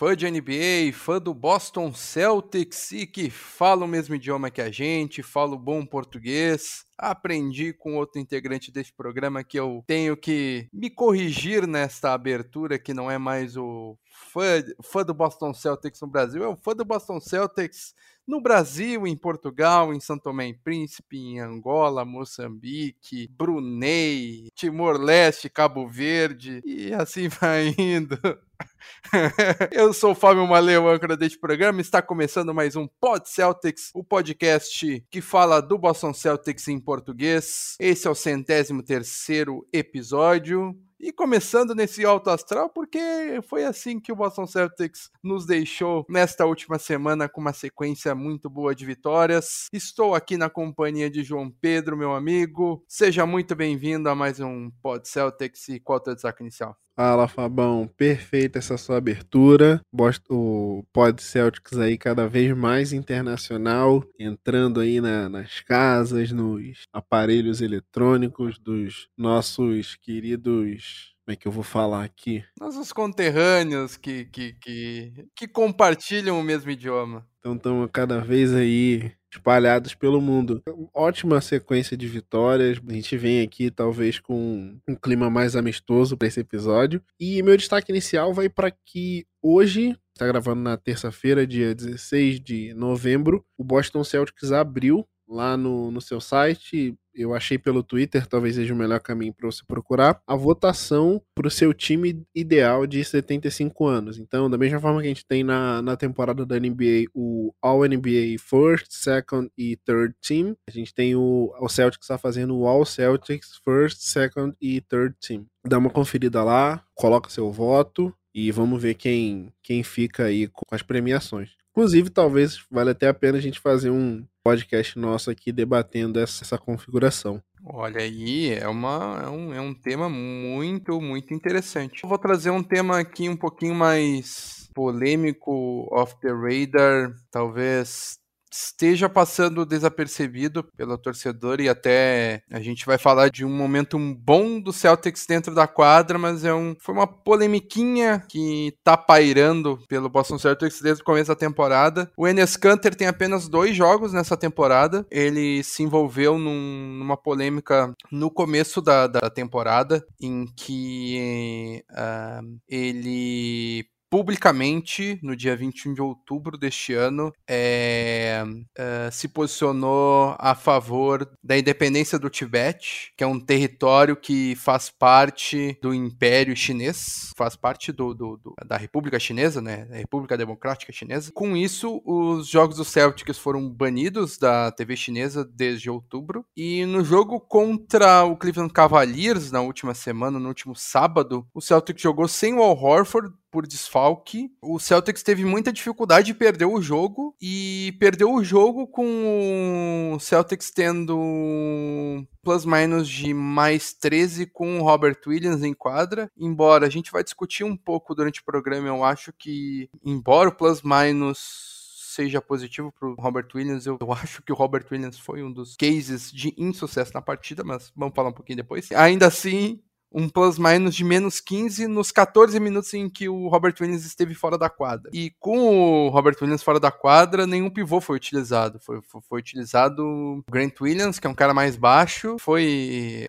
Fã de NBA, fã do Boston Celtics e que fala o mesmo idioma que a gente, fala o bom português. Aprendi com outro integrante deste programa que eu tenho que me corrigir nesta abertura, que não é mais o fã, fã do Boston Celtics no Brasil, é o fã do Boston Celtics no Brasil, em Portugal, em São Tomé e Príncipe, em Angola, Moçambique, Brunei, Timor-Leste, Cabo Verde e assim vai indo. Eu sou o Fábio Maleu, âncora deste programa. Está começando mais um Pod Celtics, o podcast que fala do Boston Celtics em português. Esse é o centésimo terceiro episódio. E começando nesse alto astral, porque foi assim que o Boston Celtics nos deixou nesta última semana com uma sequência muito boa de vitórias. Estou aqui na companhia de João Pedro, meu amigo. Seja muito bem-vindo a mais um Pod Celtics e qual é o teu destaque inicial? Fala, Fabão. Perfeita essa sua abertura. O Pod Celtics aí cada vez mais internacional, entrando aí na, nas casas, nos aparelhos eletrônicos dos nossos queridos como é que eu vou falar aqui? Nossos conterrâneos que, que, que, que compartilham o mesmo idioma. Então estamos cada vez aí espalhados pelo mundo. Ótima sequência de vitórias. A gente vem aqui talvez com um clima mais amistoso para esse episódio. E meu destaque inicial vai para que hoje, está gravando na terça-feira, dia 16 de novembro, o Boston Celtics abriu lá no, no seu site, eu achei pelo Twitter, talvez seja o melhor caminho para você procurar, a votação para o seu time ideal de 75 anos. Então, da mesma forma que a gente tem na, na temporada da NBA o All NBA First, Second e Third Team, a gente tem o, o Celtics está fazendo o All Celtics First, Second e Third Team. Dá uma conferida lá, coloca seu voto e vamos ver quem, quem fica aí com as premiações. Inclusive, talvez valha até a pena a gente fazer um podcast nosso aqui debatendo essa, essa configuração. Olha aí, é, uma, é, um, é um tema muito, muito interessante. Eu vou trazer um tema aqui um pouquinho mais polêmico, off the radar, talvez esteja passando desapercebido pelo torcedor e até a gente vai falar de um momento bom do Celtics dentro da quadra, mas é um, foi uma polemiquinha que tá pairando pelo Boston Celtics desde o começo da temporada. O Enes Kanter tem apenas dois jogos nessa temporada. Ele se envolveu num, numa polêmica no começo da, da temporada em que uh, ele publicamente, no dia 21 de outubro deste ano, é, é, se posicionou a favor da independência do Tibete, que é um território que faz parte do Império Chinês, faz parte do, do, do, da República Chinesa, né? Da República Democrática Chinesa. Com isso, os jogos do Celtics foram banidos da TV chinesa desde outubro. E no jogo contra o Cleveland Cavaliers, na última semana, no último sábado, o Celtics jogou sem o Al Horford, por desfalque. O Celtics teve muita dificuldade e perdeu o jogo. E perdeu o jogo com o Celtics tendo plus-minus de mais 13 com o Robert Williams em quadra. Embora a gente vai discutir um pouco durante o programa, eu acho que, embora o plus-minus seja positivo para o Robert Williams. Eu, eu, acho que o Robert Williams foi um dos cases de insucesso na partida, mas vamos falar um pouquinho depois. Ainda assim, um plus-minus de menos 15 nos 14 minutos em que o Robert Williams esteve fora da quadra. E com o Robert Williams fora da quadra, nenhum pivô foi utilizado. Foi, foi, foi utilizado o Grant Williams, que é um cara mais baixo, foi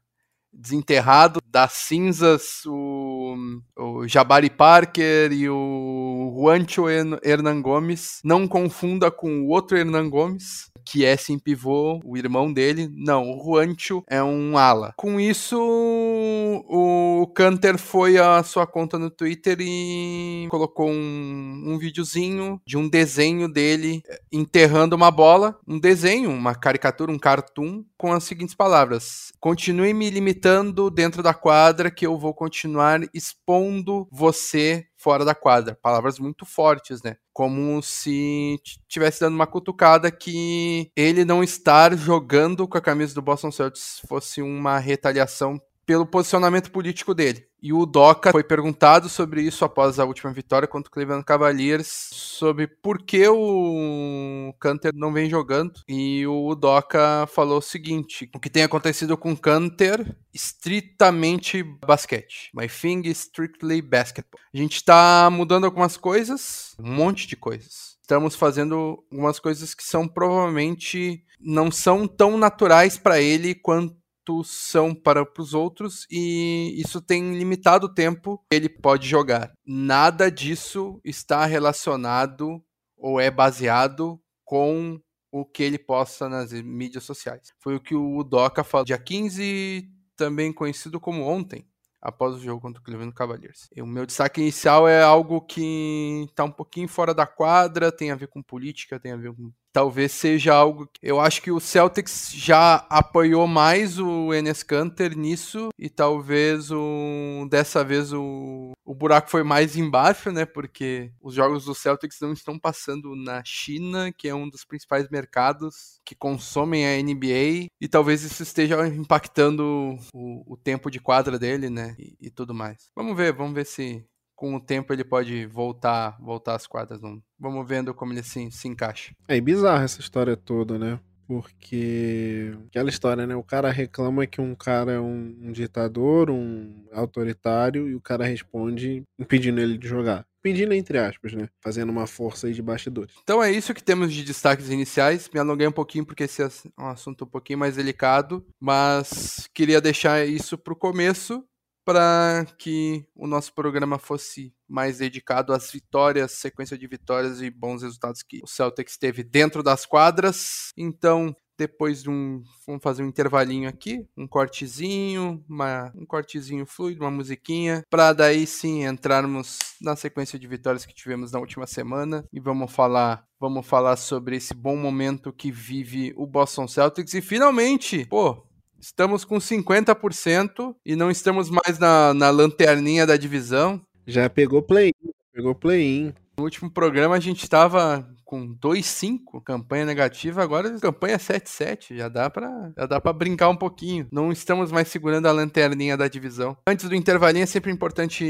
desenterrado das cinzas o, o Jabari Parker e o Juancho Hernan Gomes. Não confunda com o outro Hernan Gomes, que é sim pivô, o irmão dele. Não, o Juancho é um ala. Com isso, o Canter foi à sua conta no Twitter e colocou um, um videozinho de um desenho dele enterrando uma bola. Um desenho, uma caricatura, um cartoon, com as seguintes palavras: Continue me limitando gritando dentro da quadra que eu vou continuar expondo você fora da quadra. Palavras muito fortes, né? Como se tivesse dando uma cutucada que ele não estar jogando com a camisa do Boston Celtics fosse uma retaliação pelo posicionamento político dele. E o Doca foi perguntado sobre isso após a última vitória contra o Cleveland Cavaliers, sobre por que o Canter não vem jogando. E o Doca falou o seguinte: o que tem acontecido com o Canter, estritamente basquete. My thing is strictly basketball. A gente está mudando algumas coisas, um monte de coisas. Estamos fazendo algumas coisas que são provavelmente não são tão naturais para ele quanto são para os outros e isso tem limitado o tempo que ele pode jogar. Nada disso está relacionado ou é baseado com o que ele posta nas mídias sociais. Foi o que o Doca falou dia 15, também conhecido como ontem, após o jogo contra o Cleveland Cavaliers. E o meu destaque inicial é algo que está um pouquinho fora da quadra, tem a ver com política, tem a ver com talvez seja algo. Eu acho que o Celtics já apoiou mais o Enes Kanter nisso e talvez o dessa vez o, o buraco foi mais embaixo, né? Porque os jogos do Celtics não estão passando na China, que é um dos principais mercados que consomem a NBA e talvez isso esteja impactando o, o tempo de quadra dele, né? E, e tudo mais. Vamos ver, vamos ver se com o tempo ele pode voltar voltar às quadras. Vamos vendo como ele se, se encaixa. É bizarro essa história toda, né? Porque aquela história, né? O cara reclama que um cara é um, um ditador, um autoritário, e o cara responde impedindo ele de jogar. Pedindo entre aspas, né? Fazendo uma força aí de bastidores. Então é isso que temos de destaques iniciais. Me alonguei um pouquinho porque esse é um assunto um pouquinho mais delicado, mas queria deixar isso para o começo para que o nosso programa fosse mais dedicado às vitórias, sequência de vitórias e bons resultados que o Celtics teve dentro das quadras. Então, depois de um. Vamos fazer um intervalinho aqui, um cortezinho, uma, um cortezinho fluido, uma musiquinha, para daí sim entrarmos na sequência de vitórias que tivemos na última semana e vamos falar. Vamos falar sobre esse bom momento que vive o Boston Celtics e finalmente, pô, Estamos com 50% e não estamos mais na, na lanterninha da divisão. Já pegou play, pegou play-in. No último programa a gente estava com 2-5, campanha negativa, agora campanha 7-7, já dá para já dá para brincar um pouquinho. Não estamos mais segurando a lanterninha da divisão. Antes do intervalinho é sempre importante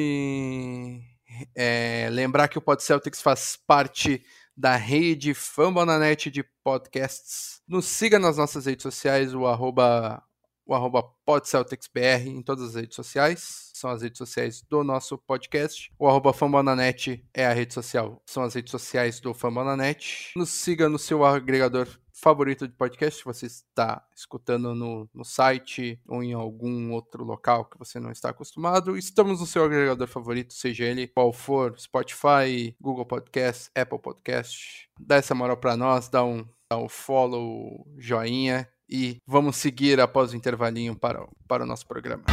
é, lembrar que o Pod Celtics faz parte da rede Fambonanet de podcasts. Nos siga nas nossas redes sociais, o arroba o arroba PodCelticsBR em todas as redes sociais, são as redes sociais do nosso podcast. O arroba Fambonanet é a rede social, são as redes sociais do Fambonanet. Nos siga no seu agregador favorito de podcast, se você está escutando no, no site ou em algum outro local que você não está acostumado. Estamos no seu agregador favorito, seja ele qual for, Spotify, Google Podcast, Apple Podcast. Dá essa moral para nós, dá um, dá um follow, joinha e vamos seguir após o intervalinho para, para o nosso programa.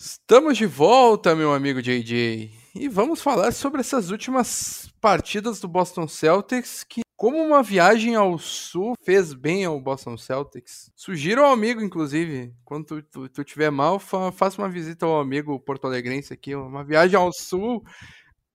Estamos de volta, meu amigo JJ, e vamos falar sobre essas últimas partidas do Boston Celtics que como uma viagem ao sul fez bem ao Boston Celtics. Sugiro ao amigo, inclusive, quando tu, tu, tu tiver mal, fa, faça uma visita ao amigo porto-alegrense aqui. Uma viagem ao sul.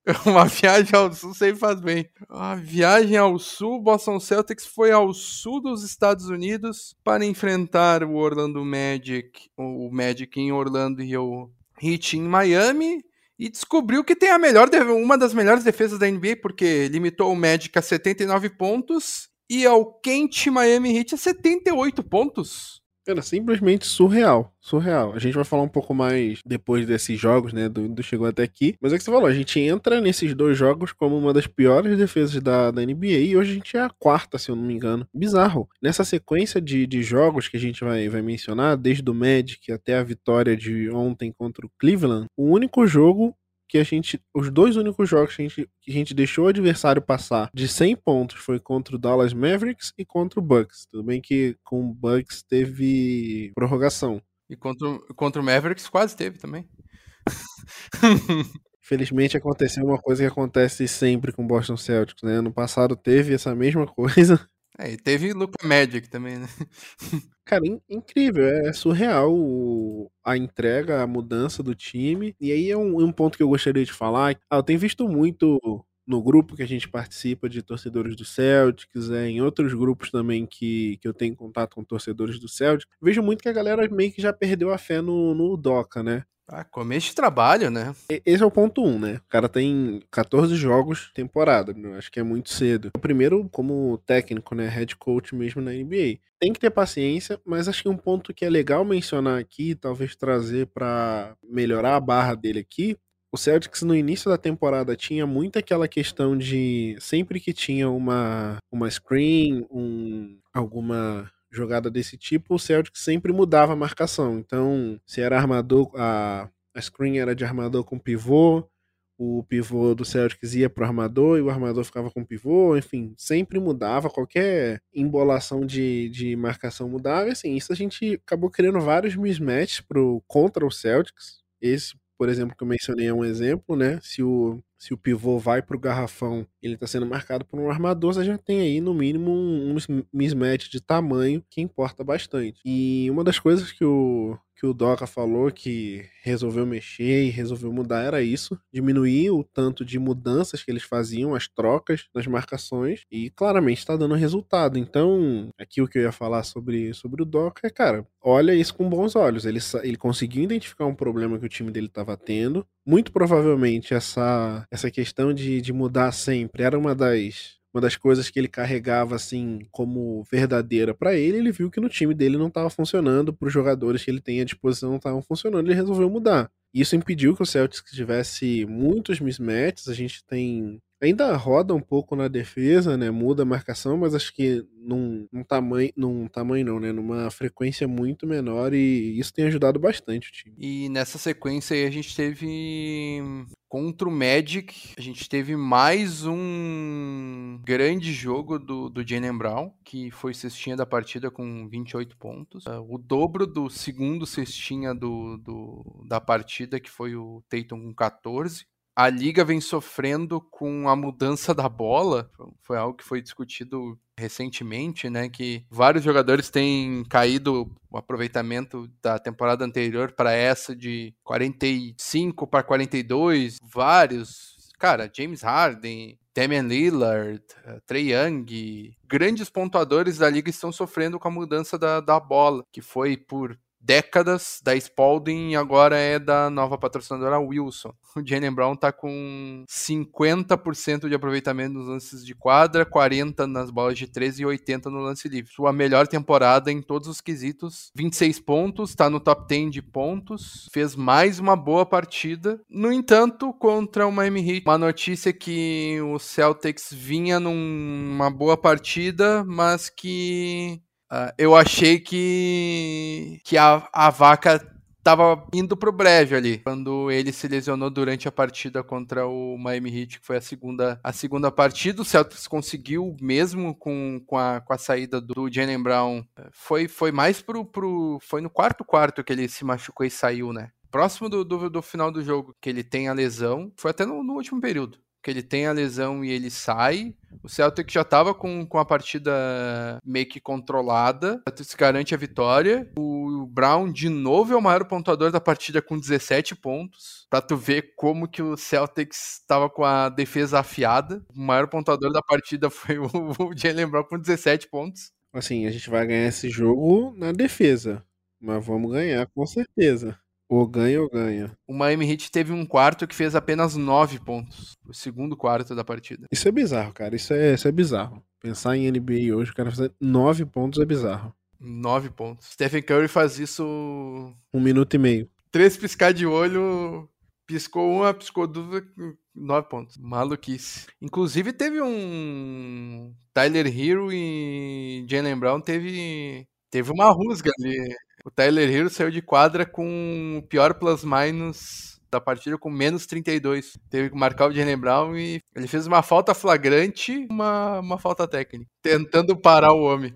Uma viagem ao sul sempre faz bem. A viagem ao sul, Boston Celtics foi ao sul dos Estados Unidos para enfrentar o Orlando Magic, o Magic em Orlando e o Heat em Miami e descobriu que tem a melhor uma das melhores defesas da NBA, porque limitou o Magic a 79 pontos e ao quente Miami Heat a 78 pontos. Era simplesmente surreal, surreal. A gente vai falar um pouco mais depois desses jogos, né, do, do chegou até aqui. Mas é que você falou, a gente entra nesses dois jogos como uma das piores defesas da, da NBA e hoje a gente é a quarta, se eu não me engano. Bizarro. Nessa sequência de, de jogos que a gente vai, vai mencionar, desde o Magic até a vitória de ontem contra o Cleveland, o único jogo que a gente. Os dois únicos jogos que a gente, que a gente deixou o adversário passar de 100 pontos foi contra o Dallas Mavericks e contra o Bucks. Tudo bem que com o Bucks teve prorrogação. E contra, contra o Mavericks quase teve também. Felizmente aconteceu uma coisa que acontece sempre com o Boston Celtics, né? No passado teve essa mesma coisa. É, e teve Luca Magic também, né? Cara, incrível, é surreal a entrega, a mudança do time. E aí é um, um ponto que eu gostaria de falar. Ah, eu tenho visto muito no grupo que a gente participa de torcedores do Celtics, é, em outros grupos também que, que eu tenho contato com torcedores do Celtics, vejo muito que a galera meio que já perdeu a fé no, no Doca, né? Ah, começo de trabalho, né? Esse é o ponto 1, um, né? O cara tem 14 jogos temporada, né? acho que é muito cedo. O primeiro como técnico, né? Head coach mesmo na NBA. Tem que ter paciência, mas acho que um ponto que é legal mencionar aqui, talvez trazer para melhorar a barra dele aqui, o Celtics no início da temporada tinha muito aquela questão de sempre que tinha uma, uma screen, um, alguma jogada desse tipo, o Celtics sempre mudava a marcação. Então, se era armador, a, a screen era de armador com pivô, o pivô do Celtics ia pro armador e o armador ficava com pivô, enfim, sempre mudava, qualquer embolação de, de marcação mudava, e assim, isso a gente acabou criando vários mismatches pro, contra o Celtics, esse por exemplo, que eu mencionei é um exemplo, né? Se o, se o pivô vai para o garrafão ele está sendo marcado por um armador, você já tem aí no mínimo um, mismatch de tamanho que importa bastante. E uma das coisas que o, que o Doca falou que resolveu mexer e resolveu mudar era isso, diminuir o tanto de mudanças que eles faziam, as trocas nas marcações, e claramente está dando resultado. Então, aqui o que eu ia falar sobre, sobre o Doca é, cara, olha isso com bons olhos. Ele, ele conseguiu identificar um problema que o time dele estava tendo. Muito provavelmente essa, essa questão de, de mudar sempre era uma das uma das coisas que ele carregava assim como verdadeira para ele, ele viu que no time dele não estava funcionando, para os jogadores que ele tem à disposição não estavam funcionando, ele resolveu mudar. Isso impediu que o Celtics tivesse muitos mismatches, a gente tem ainda roda um pouco na defesa, né? Muda a marcação, mas acho que num, num, tamanho, num tamanho não, né? Numa frequência muito menor e isso tem ajudado bastante o time. E nessa sequência aí a gente teve contra o Magic, a gente teve mais um grande jogo do, do Jalen Brown, que foi cestinha da partida com 28 pontos. Uh, o dobro do segundo cestinha do, do, da partida, que foi o Tatum com 14 a liga vem sofrendo com a mudança da bola. Foi algo que foi discutido recentemente, né? Que vários jogadores têm caído o aproveitamento da temporada anterior para essa de 45 para 42. Vários. Cara, James Harden, Damian Lillard, uh, Trey Young, grandes pontuadores da liga estão sofrendo com a mudança da, da bola, que foi por décadas da Spalding e agora é da nova patrocinadora Wilson. O Jalen Brown tá com 50% de aproveitamento nos lances de quadra, 40 nas bolas de 13 e 80 no lance livre. Sua melhor temporada em todos os quesitos, 26 pontos, tá no top 10 de pontos, fez mais uma boa partida. No entanto, contra o Miami Heat, uma notícia que o Celtics vinha numa boa partida, mas que Uh, eu achei que, que a, a vaca estava indo pro breve ali, quando ele se lesionou durante a partida contra o Miami Heat, que foi a segunda, a segunda partida. O Celtics conseguiu, mesmo com, com, a, com a saída do, do Jalen Brown, foi, foi mais pro, pro. Foi no quarto quarto que ele se machucou e saiu, né? Próximo do, do, do final do jogo, que ele tem a lesão, foi até no, no último período que ele tem a lesão e ele sai. O Celtic já estava com, com a partida meio que controlada. Celtics garante a vitória. O Brown, de novo, é o maior pontuador da partida com 17 pontos. Pra tu ver como que o Celtics estava com a defesa afiada. O maior pontuador da partida foi o, o Jalen Brown com 17 pontos. Assim, a gente vai ganhar esse jogo na defesa. Mas vamos ganhar com certeza. Ou ganha ou ganha. O Miami Heat teve um quarto que fez apenas 9 pontos. O segundo quarto da partida. Isso é bizarro, cara. Isso é, isso é bizarro. Pensar em NBA hoje, o cara fazer 9 pontos é bizarro. 9 pontos. Stephen Curry faz isso. Um minuto e meio. Três piscar de olho. Piscou uma, piscou duas. 9 pontos. Maluquice. Inclusive teve um. Tyler Hero e Jalen Brown teve. Teve uma rusga ali. O Tyler Hero saiu de quadra com o pior plus-minus da partida, com menos 32. Teve que marcar o Jalen Brown e ele fez uma falta flagrante uma, uma falta técnica, tentando parar o homem.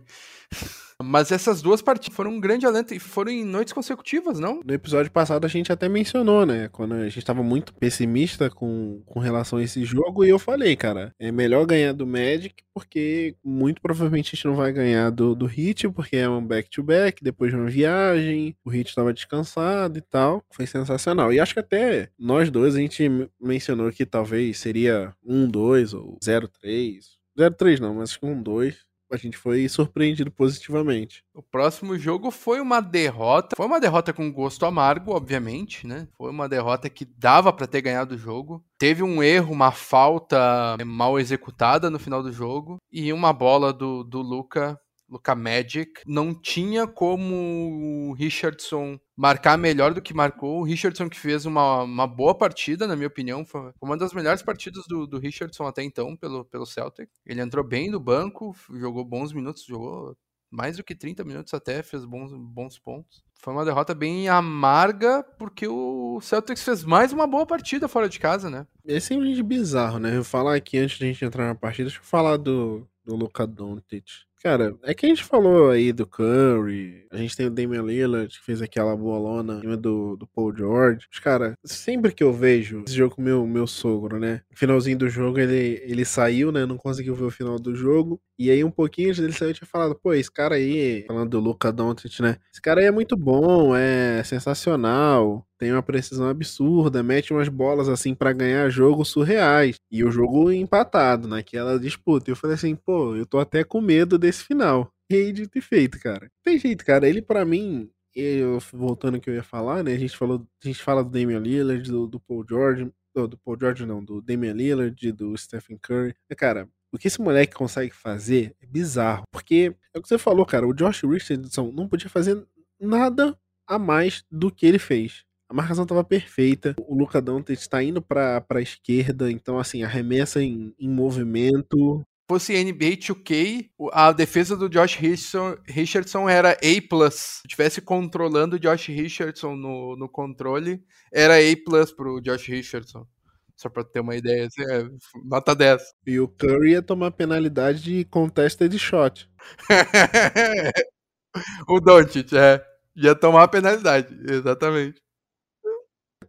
Mas essas duas partidas foram um grande alento e foram em noites consecutivas, não? No episódio passado a gente até mencionou, né? Quando a gente tava muito pessimista com, com relação a esse jogo, e eu falei, cara, é melhor ganhar do Magic, porque muito provavelmente a gente não vai ganhar do, do Hit, porque é um back-to-back, depois de uma viagem, o Hit tava descansado e tal. Foi sensacional. E acho que até nós dois a gente mencionou que talvez seria 1-2 ou 0-3. 0-3 não, mas acho que 1-2 a gente foi surpreendido positivamente. O próximo jogo foi uma derrota. Foi uma derrota com gosto amargo, obviamente, né? Foi uma derrota que dava para ter ganhado o jogo. Teve um erro, uma falta mal executada no final do jogo e uma bola do, do Luca Luca Magic, não tinha como o Richardson marcar melhor do que marcou. O Richardson que fez uma, uma boa partida, na minha opinião, foi uma das melhores partidas do, do Richardson até então pelo, pelo Celtic. Ele entrou bem no banco, jogou bons minutos, jogou mais do que 30 minutos até, fez bons, bons pontos. Foi uma derrota bem amarga, porque o Celtics fez mais uma boa partida fora de casa, né? É simplesmente bizarro, né? Eu falar aqui antes de a gente entrar na partida, deixa eu falar do, do Luka Doncic. Cara, é que a gente falou aí do Curry, a gente tem o Damian Lillard, que fez aquela bolona em cima do, do Paul George. Mas, cara, sempre que eu vejo esse jogo com meu, meu sogro, né? Finalzinho do jogo, ele, ele saiu, né? Não conseguiu ver o final do jogo. E aí, um pouquinho antes dele sair, eu tinha falado, pô, esse cara aí, falando do Luca Doncic, né? Esse cara aí é muito bom, é sensacional tem uma precisão absurda, mete umas bolas assim para ganhar jogo surreais. E o jogo empatado naquela disputa. E eu falei assim, pô, eu tô até com medo desse final. E dito e feito, cara. Tem jeito, cara. Ele, para mim, eu, voltando ao que eu ia falar, né? A gente falou, a gente fala do Damian Lillard, do, do Paul George, do, do Paul George não, do Damian Lillard, do Stephen Curry. Cara, o que esse moleque consegue fazer é bizarro. Porque é o que você falou, cara. O Josh Richardson não podia fazer nada a mais do que ele fez. A marcação estava perfeita. O Luca Dante está indo para a esquerda, então assim, arremessa em, em movimento. Fosse NBA 2K, a defesa do Josh Richardson, Richardson era A+. Se tivesse controlando o Josh Richardson no, no controle, era A+, pro Josh Richardson. Só pra ter uma ideia, assim, é, nota 10. E o Curry ia tomar penalidade de contested shot. o Doncic, é. Ia tomar a penalidade, exatamente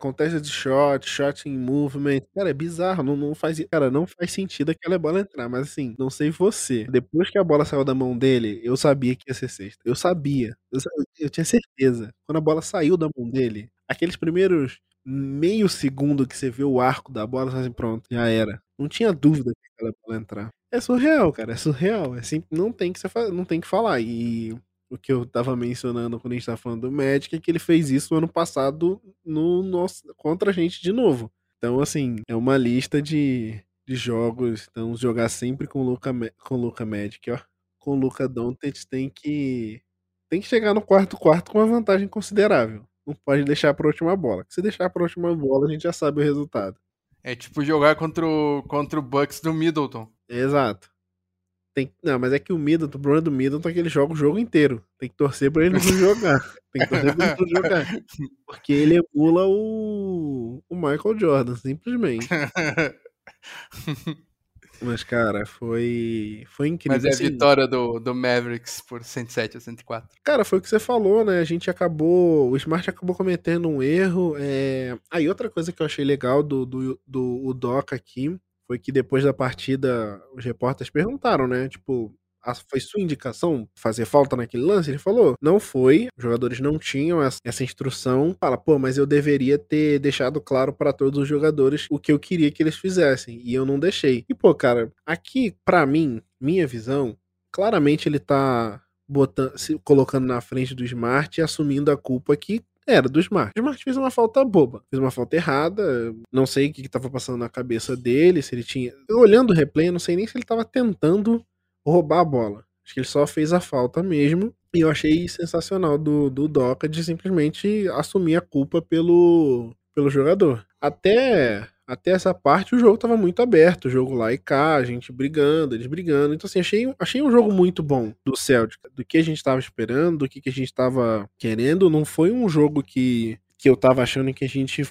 acontece de shot, shot em movement. Cara, é bizarro, não, não faz, cara, não faz sentido aquela bola entrar, mas assim, não sei você. Depois que a bola saiu da mão dele, eu sabia que ia ser sexta. Eu sabia. Eu, eu tinha certeza. Quando a bola saiu da mão dele, aqueles primeiros meio segundo que você vê o arco da bola, assim, pronto, já era. Não tinha dúvida que aquela bola entrar. É surreal, cara, é surreal. É assim, não tem que você não tem que falar. E o que eu tava mencionando quando a gente tava falando do Magic, é que ele fez isso no ano passado no nosso, contra a gente de novo. Então, assim, é uma lista de, de jogos. Então, jogar sempre com o Luca, com Luca Magic, ó. Com o Luca Doncic tem que tem que chegar no quarto quarto com uma vantagem considerável. Não pode deixar pra última bola. Se deixar pra última bola, a gente já sabe o resultado. É tipo jogar contra o, contra o Bucks do Middleton. Exato. Tem, não, mas é que o Middleton, o problema do Middleton é que ele joga o jogo inteiro. Tem que torcer pra ele não jogar. Tem que torcer pra ele não jogar. Porque ele emula o, o Michael Jordan, simplesmente. Mas, cara, foi, foi incrível. Mas é a assim, vitória do, do Mavericks por 107 a 104. Cara, foi o que você falou, né? A gente acabou. O Smart acabou cometendo um erro. É... Aí, outra coisa que eu achei legal do, do, do Udoka aqui foi que depois da partida os repórteres perguntaram, né? Tipo, foi sua indicação fazer falta naquele lance? Ele falou, não foi, os jogadores não tinham essa instrução. Fala, pô, mas eu deveria ter deixado claro para todos os jogadores o que eu queria que eles fizessem, e eu não deixei. E, pô, cara, aqui, para mim, minha visão, claramente ele tá botando, se colocando na frente do Smart e assumindo a culpa que era do Smart. O Smart fez uma falta boba, fez uma falta errada. Não sei o que estava passando na cabeça dele, se ele tinha. Olhando o replay, eu não sei nem se ele estava tentando roubar a bola. Acho que ele só fez a falta mesmo. E eu achei sensacional do, do Doca de simplesmente assumir a culpa pelo, pelo jogador. Até até essa parte o jogo tava muito aberto, o jogo lá e cá, a gente brigando, eles brigando. Então, assim, achei, achei um jogo muito bom do Celtic, do que a gente tava esperando, do que, que a gente tava querendo. Não foi um jogo que, que eu tava achando que a gente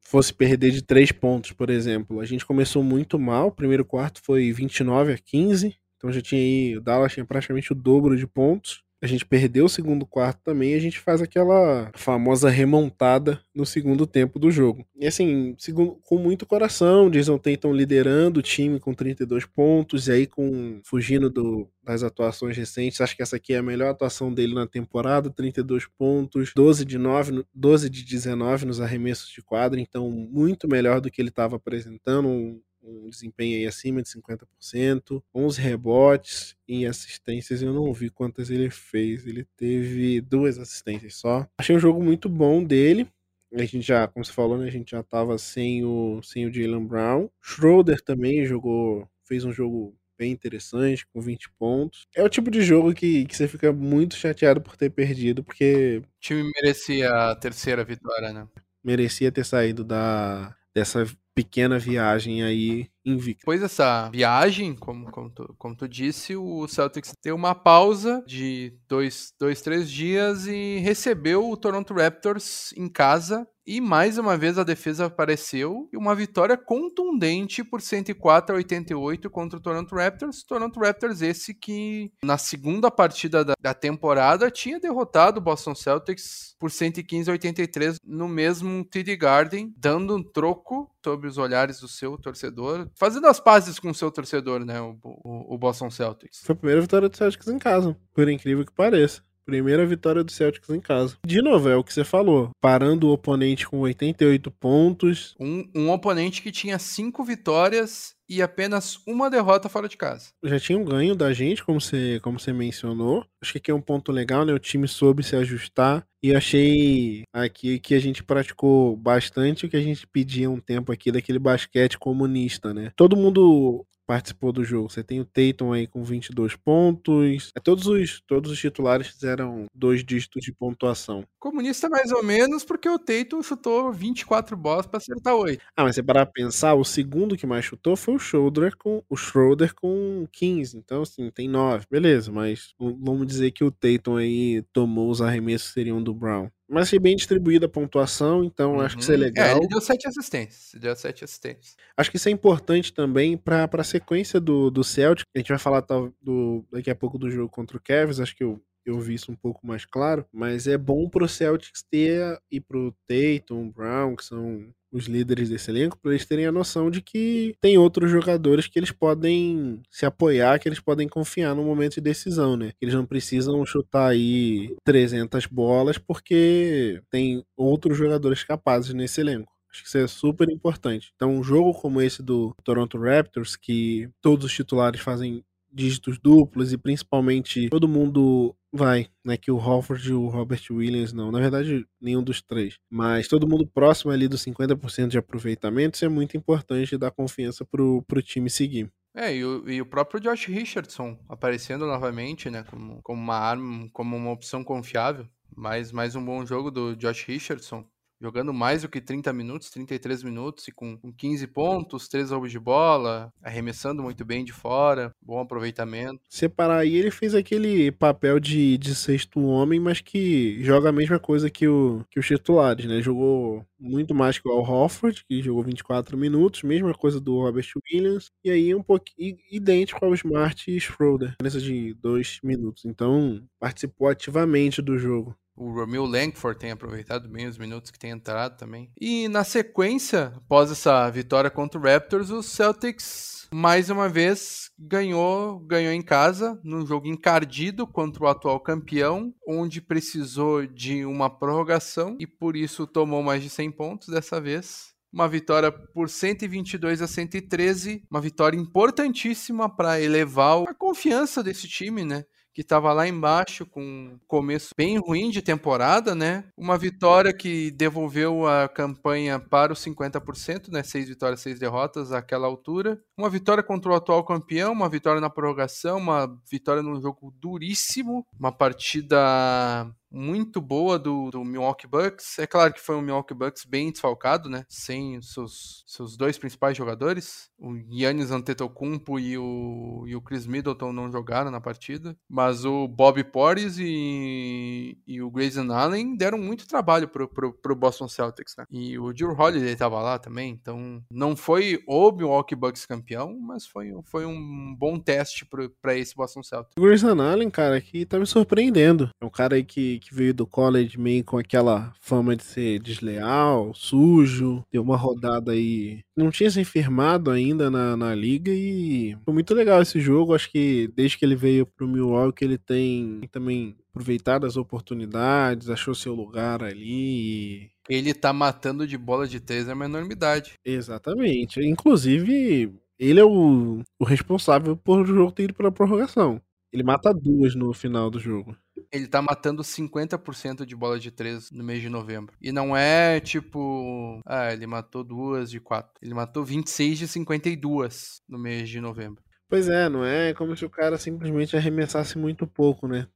fosse perder de três pontos, por exemplo. A gente começou muito mal, o primeiro quarto foi 29 a 15, então já tinha aí, o Dallas tinha praticamente o dobro de pontos. A gente perdeu o segundo quarto também a gente faz aquela famosa remontada no segundo tempo do jogo. E assim, segundo, com muito coração, Jason Tatum liderando o time com 32 pontos, e aí com fugindo do, das atuações recentes, acho que essa aqui é a melhor atuação dele na temporada, 32 pontos, 12 de 9, 12 de 19 nos arremessos de quadra, então muito melhor do que ele estava apresentando, um, um desempenho aí acima de 50%, 11 rebotes e assistências, eu não vi quantas ele fez, ele teve duas assistências só. Achei um jogo muito bom dele, a gente já, como você falou, né, a gente já tava sem o, sem o Jalen Brown. Schroeder também jogou, fez um jogo bem interessante, com 20 pontos. É o tipo de jogo que, que você fica muito chateado por ter perdido, porque. O time merecia a terceira vitória, né? Merecia ter saído da, dessa pequena viagem aí invicto. Depois dessa viagem, como, como, tu, como tu disse, o Celtics deu uma pausa de dois, dois, três dias e recebeu o Toronto Raptors em casa. E mais uma vez a defesa apareceu e uma vitória contundente por 104 a 88 contra o Toronto Raptors. Toronto Raptors, esse que na segunda partida da, da temporada tinha derrotado o Boston Celtics por 115 a 83 no mesmo TD Garden, dando um troco sobre os olhares do seu torcedor fazendo as pazes com o seu torcedor, né? O, o, o Boston Celtics. Foi a primeira vitória do Celtics em casa, por incrível que pareça. Primeira vitória do Celtics em casa. De novo, é o que você falou. Parando o oponente com 88 pontos. Um, um oponente que tinha cinco vitórias e apenas uma derrota fora de casa. Já tinha um ganho da gente, como você, como você mencionou. Acho que aqui é um ponto legal, né? O time soube se ajustar. E achei aqui que a gente praticou bastante o que a gente pedia um tempo aqui daquele basquete comunista, né? Todo mundo participou do jogo. Você tem o Tatum aí com 22 pontos. É, todos, os, todos os titulares fizeram dois dígitos de pontuação. Comunista mais ou menos, porque o Tatum chutou 24 bolas para acertar 8. Ah, mas você parar pensar, o segundo que mais chutou foi o Schroeder com o Schroeder com 15. Então, assim, tem 9. Beleza, mas vamos dizer que o Tatum aí tomou os arremessos seriam do Brown. Mas achei bem distribuída a pontuação, então uhum. acho que isso é legal. É, ele deu sete assistências. Deu sete assistências. Acho que isso é importante também para a sequência do, do Celtic. A gente vai falar tá, do, daqui a pouco do jogo contra o Cavs. Acho que eu, eu vi isso um pouco mais claro. Mas é bom pro Celtics ter e pro Tatum, Brown, que são os líderes desse elenco, para eles terem a noção de que tem outros jogadores que eles podem se apoiar, que eles podem confiar no momento de decisão, né? Eles não precisam chutar aí 300 bolas porque tem outros jogadores capazes nesse elenco. Acho que isso é super importante. Então, um jogo como esse do Toronto Raptors, que todos os titulares fazem dígitos duplos e principalmente todo mundo vai, né? Que o Hofford e o Robert Williams não. Na verdade, nenhum dos três. Mas todo mundo próximo ali dos 50% de aproveitamento, isso é muito importante dar confiança pro, pro time seguir. É, e o, e o próprio Josh Richardson aparecendo novamente, né? Como, como uma arma, como uma opção confiável. Mais, mais um bom jogo do Josh Richardson jogando mais do que 30 minutos, 33 minutos, e com, 15 pontos, 3 roubos de bola, arremessando muito bem de fora, bom aproveitamento. Separar aí, ele fez aquele papel de, de sexto homem, mas que joga a mesma coisa que, o, que os titulares, né? Jogou muito mais que o Al Hofford, que jogou 24 minutos, mesma coisa do Robert Williams, e aí um pouquinho idêntico ao Smart e Schroeder, diferença de dois minutos. Então, participou ativamente do jogo. O Romeo Langford tem aproveitado bem os minutos que tem entrado também. E na sequência, após essa vitória contra o Raptors, o Celtics mais uma vez ganhou, ganhou em casa, num jogo encardido contra o atual campeão, onde precisou de uma prorrogação e por isso tomou mais de 100 pontos dessa vez uma vitória por 122 a 113, uma vitória importantíssima para elevar a confiança desse time, né? Que estava lá embaixo com um começo bem ruim de temporada, né? Uma vitória que devolveu a campanha para os 50%, né? Seis vitórias, seis derrotas àquela altura. Uma vitória contra o atual campeão, uma vitória na prorrogação, uma vitória num jogo duríssimo, uma partida muito boa do, do Milwaukee Bucks. É claro que foi um Milwaukee Bucks bem desfalcado, né? Sem seus, seus dois principais jogadores. O Yannis Antetokounmpo e o, e o Chris Middleton não jogaram na partida. Mas o Bob Porres e, e o Grayson Allen deram muito trabalho pro, pro, pro Boston Celtics, né? E o Drew Holiday tava lá também, então não foi o Milwaukee Bucks campeão, mas foi, foi um bom teste para esse Boston Celtics. O Grayson Allen, cara, que tá me surpreendendo. É um cara aí que, que veio do college meio com aquela fama de ser desleal, sujo, deu uma rodada aí. Não tinha se firmado ainda na, na liga e foi muito legal esse jogo. Acho que desde que ele veio pro Milwaukee, ele tem também aproveitado as oportunidades, achou seu lugar ali. Ele tá matando de bola de três é uma enormidade. Exatamente. Inclusive, ele é o, o responsável por o jogo ter ido pela prorrogação. Ele mata duas no final do jogo. Ele tá matando 50% de bola de três no mês de novembro. E não é tipo. Ah, ele matou duas de quatro. Ele matou 26 de 52 no mês de novembro. Pois é, não é como se o cara simplesmente arremessasse muito pouco, né?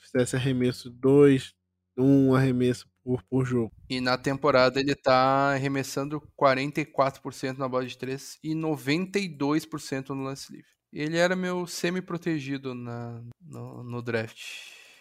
Fizesse arremesso dois, um arremesso por, por jogo. E na temporada ele tá arremessando 44% na bola de três e 92% no lance livre. Ele era meu semi-protegido na, no, no draft.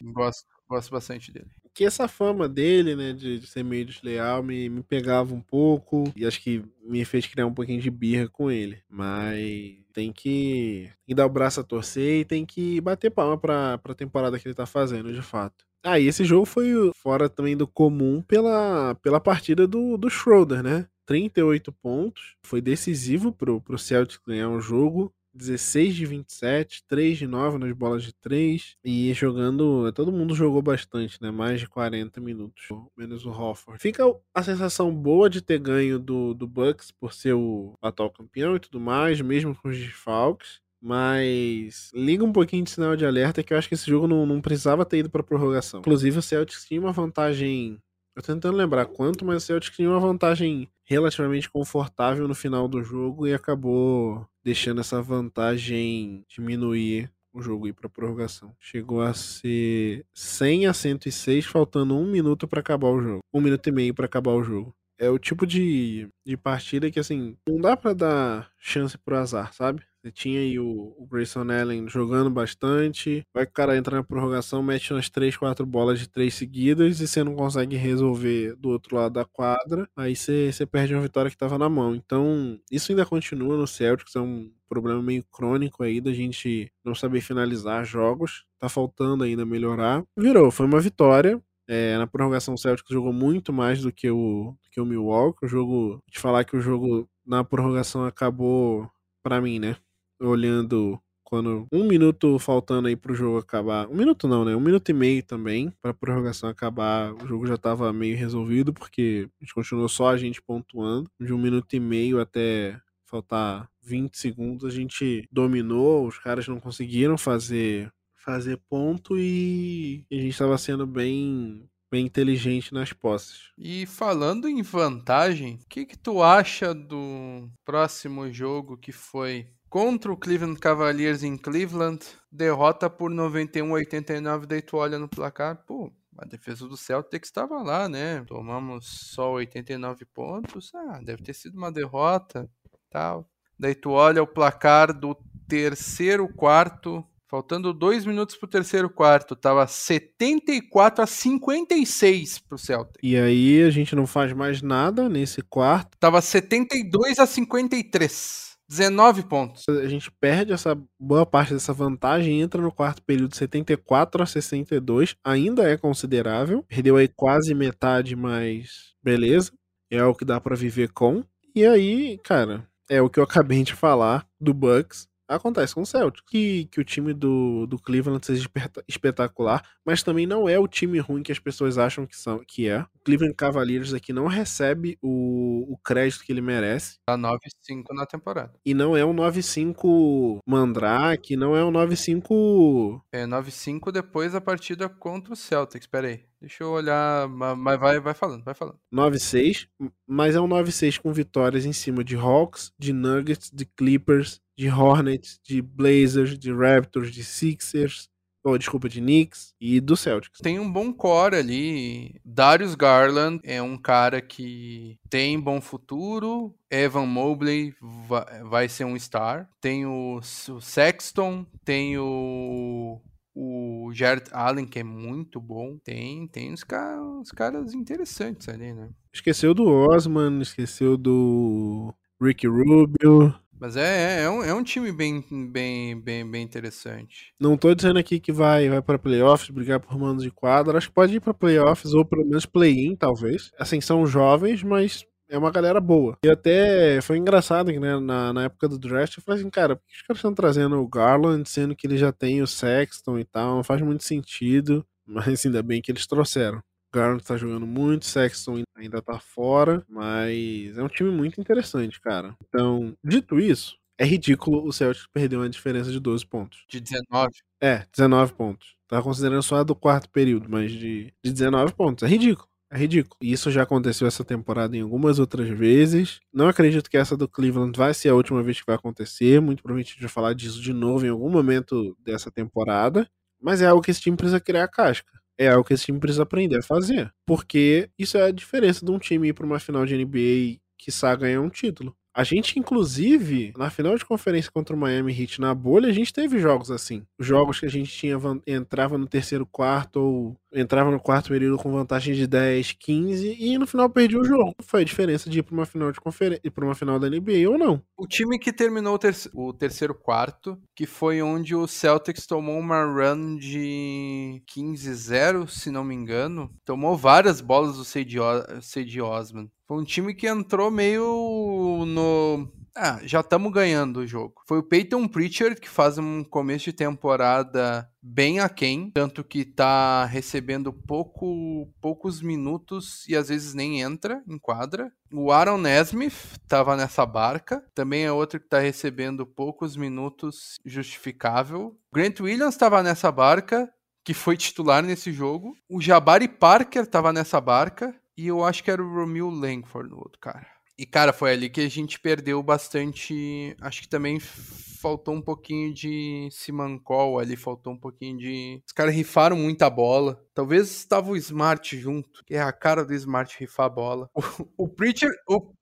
Gosto, gosto bastante dele. Que essa fama dele, né, de, de ser meio desleal, me, me pegava um pouco e acho que me fez criar um pouquinho de birra com ele. Mas tem que, tem que dar o braço a torcer e tem que bater palma pra, pra temporada que ele tá fazendo, de fato. Ah, e esse jogo foi fora também do comum pela, pela partida do, do Schroeder, né? 38 pontos, foi decisivo pro, pro Celtics ganhar um jogo. 16 de 27, 3 de 9 nas bolas de 3 e jogando, todo mundo jogou bastante, né? Mais de 40 minutos, menos o Hofford. Fica a sensação boa de ter ganho do, do Bucks por ser o atual campeão e tudo mais, mesmo com os desfalques. Mas liga um pouquinho de sinal de alerta que eu acho que esse jogo não, não precisava ter ido para prorrogação. Inclusive, o Celtics tinha uma vantagem. Eu tentando lembrar quanto, mas o tinha uma vantagem relativamente confortável no final do jogo e acabou deixando essa vantagem diminuir o jogo ir para prorrogação. Chegou a ser 100 a 106, faltando um minuto para acabar o jogo. Um minuto e meio para acabar o jogo. É o tipo de, de partida que, assim, não dá para dar chance pro azar, sabe? Você tinha aí o, o Grayson Allen jogando bastante. Vai que o cara entra na prorrogação, mete umas 3, 4 bolas de 3 seguidas e você não consegue resolver do outro lado da quadra. Aí você, você perde uma vitória que estava na mão. Então, isso ainda continua no Celtics. É um problema meio crônico aí da gente não saber finalizar jogos. Tá faltando ainda melhorar. Virou, foi uma vitória. É, na prorrogação o Celtics jogou muito mais do que o, do que o Milwaukee. O jogo, de falar que o jogo na prorrogação acabou para mim, né? olhando quando um minuto faltando aí pro jogo acabar. Um minuto não, né? Um minuto e meio também pra prorrogação acabar. O jogo já tava meio resolvido, porque a gente continuou só a gente pontuando. De um minuto e meio até faltar 20 segundos, a gente dominou, os caras não conseguiram fazer fazer ponto e a gente estava sendo bem bem inteligente nas posses. E falando em vantagem, o que que tu acha do próximo jogo que foi contra o Cleveland Cavaliers em Cleveland, derrota por 91 a 89, daí tu olha no placar, pô, a defesa do Celtics estava lá, né? Tomamos só 89 pontos, ah, deve ter sido uma derrota, tal. Daí tu olha o placar do terceiro quarto, faltando dois minutos pro terceiro quarto, tava 74 a 56 pro Celtics. E aí a gente não faz mais nada nesse quarto. Tava 72 a 53. 19 pontos. A gente perde essa boa parte dessa vantagem, entra no quarto período 74 a 62, ainda é considerável. Perdeu aí quase metade, mas beleza. É o que dá para viver com. E aí, cara, é o que eu acabei de falar do Bucks acontece com o Celtic. Que, que o time do, do Cleveland seja espetacular, mas também não é o time ruim que as pessoas acham que, são, que é. O Cleveland Cavaliers aqui não recebe o, o crédito que ele merece. Tá 9-5 na temporada. E não é um 9-5 Mandrake, não é um 9-5... É 9-5 depois da partida contra o Celtics, peraí. Deixa eu olhar, mas vai, vai falando, vai falando. 9-6, mas é um 9-6 com vitórias em cima de Hawks, de Nuggets, de Clippers, de Hornets, de Blazers, de Raptors, de Sixers, ou desculpa, de Knicks e do Celtics. Tem um bom core ali. Darius Garland é um cara que tem bom futuro. Evan Mobley vai ser um star. Tem o, Sexton, tem o o Jared Allen, que é muito bom. Tem, tem uns, ca uns caras interessantes ali, né? Esqueceu do Osman, esqueceu do Ricky Rubio. Mas é, é, é, um, é um time bem, bem, bem, bem interessante. Não tô dizendo aqui que vai, vai para playoffs, brigar por manos de quadra. Acho que pode ir para playoffs ou pelo menos play-in, talvez. Assim, são jovens, mas é uma galera boa. E até foi engraçado que, né, na, na época do draft, eu falei assim, cara, por que os caras estão trazendo o Garland, sendo que ele já tem o Sexton e tal? Não faz muito sentido. Mas ainda bem que eles trouxeram. Garland tá jogando muito, Sexton ainda tá fora, mas é um time muito interessante, cara. Então, dito isso, é ridículo o Celtics perder uma diferença de 12 pontos. De 19? É, 19 pontos. Tá considerando só a do quarto período, mas de, de 19 pontos. É ridículo. É ridículo. Isso já aconteceu essa temporada em algumas outras vezes. Não acredito que essa do Cleveland vai ser a última vez que vai acontecer. Muito provavelmente a gente vai falar disso de novo em algum momento dessa temporada. Mas é algo que esse time precisa criar casca é algo que esse time precisa aprender a fazer. Porque isso é a diferença de um time ir para uma final de NBA que sabe ganhar um título. A gente, inclusive, na final de conferência contra o Miami Heat na bolha, a gente teve jogos assim. Jogos que a gente tinha entrava no terceiro quarto ou entrava no quarto período com vantagem de 10, 15 e no final perdia o jogo. Foi a diferença de ir para uma final de conferência, para uma final da NBA ou não. O time que terminou o, ter o, terceiro quarto, que foi onde o Celtics tomou uma run de 15-0, se não me engano, tomou várias bolas do Cade Osman. Foi um time que entrou meio no. Ah, já estamos ganhando o jogo. Foi o Peyton Pritchard que faz um começo de temporada bem aquém, tanto que tá recebendo pouco, poucos minutos e às vezes nem entra em quadra. O Aaron Nesmith tava nessa barca, também é outro que tá recebendo poucos minutos, justificável. Grant Williams estava nessa barca, que foi titular nesse jogo. O Jabari Parker estava nessa barca, e eu acho que era o Romeo Langford no outro cara. E, cara, foi ali que a gente perdeu bastante. Acho que também faltou um pouquinho de Simancol ali, faltou um pouquinho de. Os caras rifaram muita bola. Talvez estava o Smart junto, que é a cara do Smart rifar a bola. O, o Preacher. O,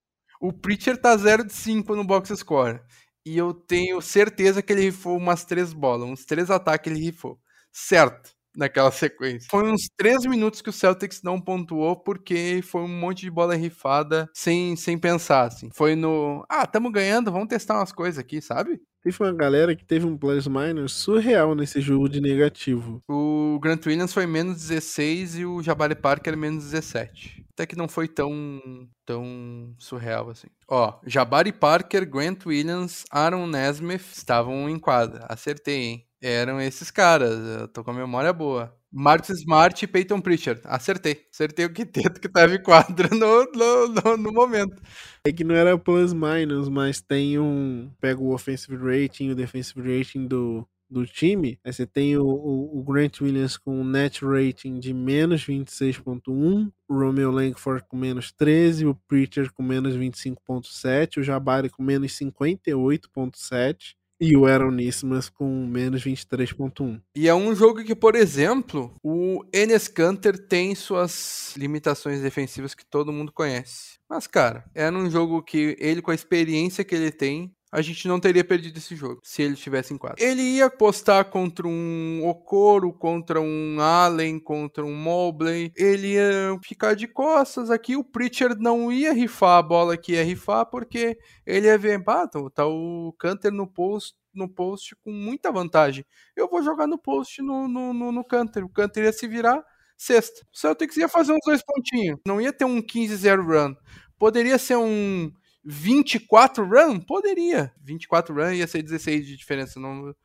o Preacher tá 0 de 5 no box score. E eu tenho certeza que ele rifou umas três bolas, uns três ataques ele rifou. Certo naquela sequência. Foi uns três minutos que o Celtics não pontuou porque foi um monte de bola rifada sem, sem pensar, assim. Foi no, ah, tamo ganhando, vamos testar umas coisas aqui, sabe? Teve uma galera que teve um plus minus surreal nesse jogo de negativo. O Grant Williams foi menos 16 e o Jabari Parker menos 17. Até que não foi tão, tão surreal assim. Ó, Jabari Parker, Grant Williams, Aaron Nesmith estavam em quadra. Acertei, hein? Eram esses caras, eu tô com a memória boa. Marcus Smart e Peyton Pritchard. Acertei. Acertei o quinteto que tava em quadra no, no, no, no, momento. É que não era plus minus, mas tem um. Pega o offensive rating, o defensive rating do, do time. Aí você tem o, o, o Grant Williams com um net rating de menos 26.1, o Romeo Langford com menos 13, o Pritchard com menos 25.7, o Jabari com menos 58.7 e o Aaron Nismas com menos 23.1. E é um jogo que, por exemplo, o Enes Kanter tem suas limitações defensivas que todo mundo conhece. Mas, cara, era um jogo que ele, com a experiência que ele tem, a gente não teria perdido esse jogo se ele estivesse em quadra. Ele ia postar contra um Okoro, contra um Allen, contra um Mobley. Ele ia ficar de costas aqui. O Pritchard não ia rifar a bola que ia rifar, porque ele ia ver, ah, tá o Canter no post, no post com muita vantagem. Eu vou jogar no post no, no, no, no Canter. O Canter ia se virar sexta. O Celtics ia fazer uns dois pontinhos. Não ia ter um 15-0 run. Poderia ser um 24 run? Poderia. 24 run ia ser 16 de diferença. Não,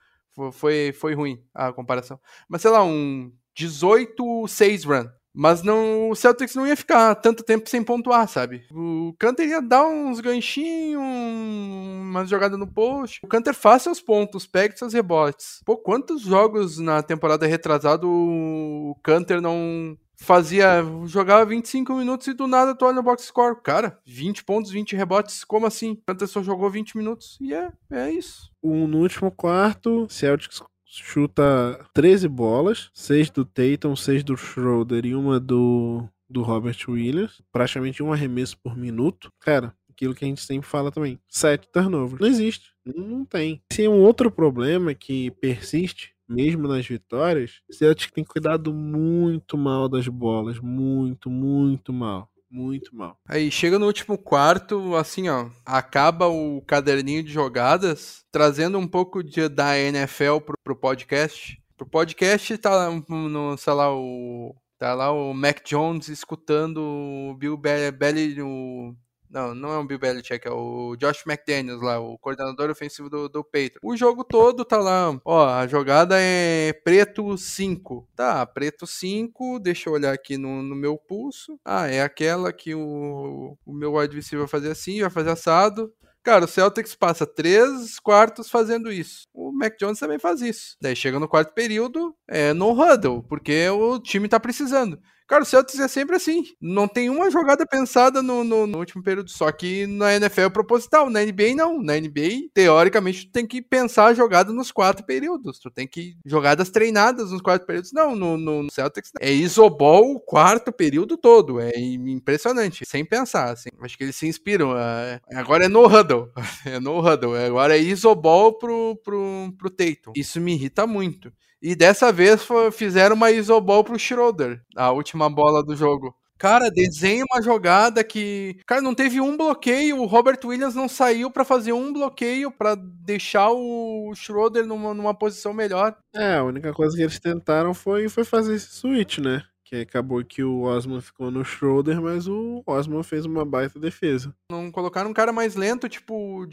foi, foi ruim a comparação. Mas sei lá, um 18-6 run. Mas não, o Celtics não ia ficar tanto tempo sem pontuar, sabe? O Canter ia dar uns ganchinhos, umas jogadas no post. O Canter faz seus pontos, pega seus rebotes. Pô, quantos jogos na temporada retrasada o Canter não fazia, jogava 25 minutos e do nada tu olha no box score. Cara, 20 pontos, 20 rebotes, como assim? Canter só jogou 20 minutos e é, é isso. no último quarto, Celtics chuta 13 bolas, 6 do Tatum, 6 do Schroeder e uma do, do Robert Williams. Praticamente um arremesso por minuto. Cara, aquilo que a gente sempre fala também. Sete turnovers. Não existe. Não tem. Se um outro problema que persiste, mesmo nas vitórias, o Celtic tem cuidado muito mal das bolas. Muito, muito mal. Muito mal. Aí chega no último quarto, assim, ó, acaba o caderninho de jogadas, trazendo um pouco de, da NFL pro, pro podcast. Pro podcast tá no, sei lá, o. Tá lá o Mac Jones escutando o Bill Belly, o não, não é o Bill Belichick, é o Josh McDaniels lá, o coordenador ofensivo do, do Patriots. O jogo todo tá lá, ó, a jogada é preto 5. Tá, preto 5, deixa eu olhar aqui no, no meu pulso. Ah, é aquela que o, o meu wide receiver vai fazer assim, vai fazer assado. Cara, o Celtics passa três quartos fazendo isso. O Mac Jones também faz isso. Daí chega no quarto período, é no huddle, porque o time tá precisando. Cara, o Celtics é sempre assim. Não tem uma jogada pensada no, no, no, último período. Só que na NFL é proposital. Na NBA, não. Na NBA, teoricamente, tu tem que pensar a jogada nos quatro períodos. Tu tem que. Jogadas treinadas nos quatro períodos. Não, no, no Celtics é isobol o quarto período todo. É impressionante. Sem pensar, assim. Acho que eles se inspiram. É... Agora é no huddle. É no huddle. Agora é isobol pro, pro, pro Tatum. Isso me irrita muito. E dessa vez fizeram uma isobol pro Schroeder, a última bola do jogo. Cara, desenha uma jogada que. Cara, não teve um bloqueio. O Robert Williams não saiu para fazer um bloqueio para deixar o Schroeder numa, numa posição melhor. É, a única coisa que eles tentaram foi, foi fazer esse switch, né? Que acabou que o Osman ficou no Schroeder, mas o Osman fez uma baita defesa. Não colocaram um cara mais lento, tipo o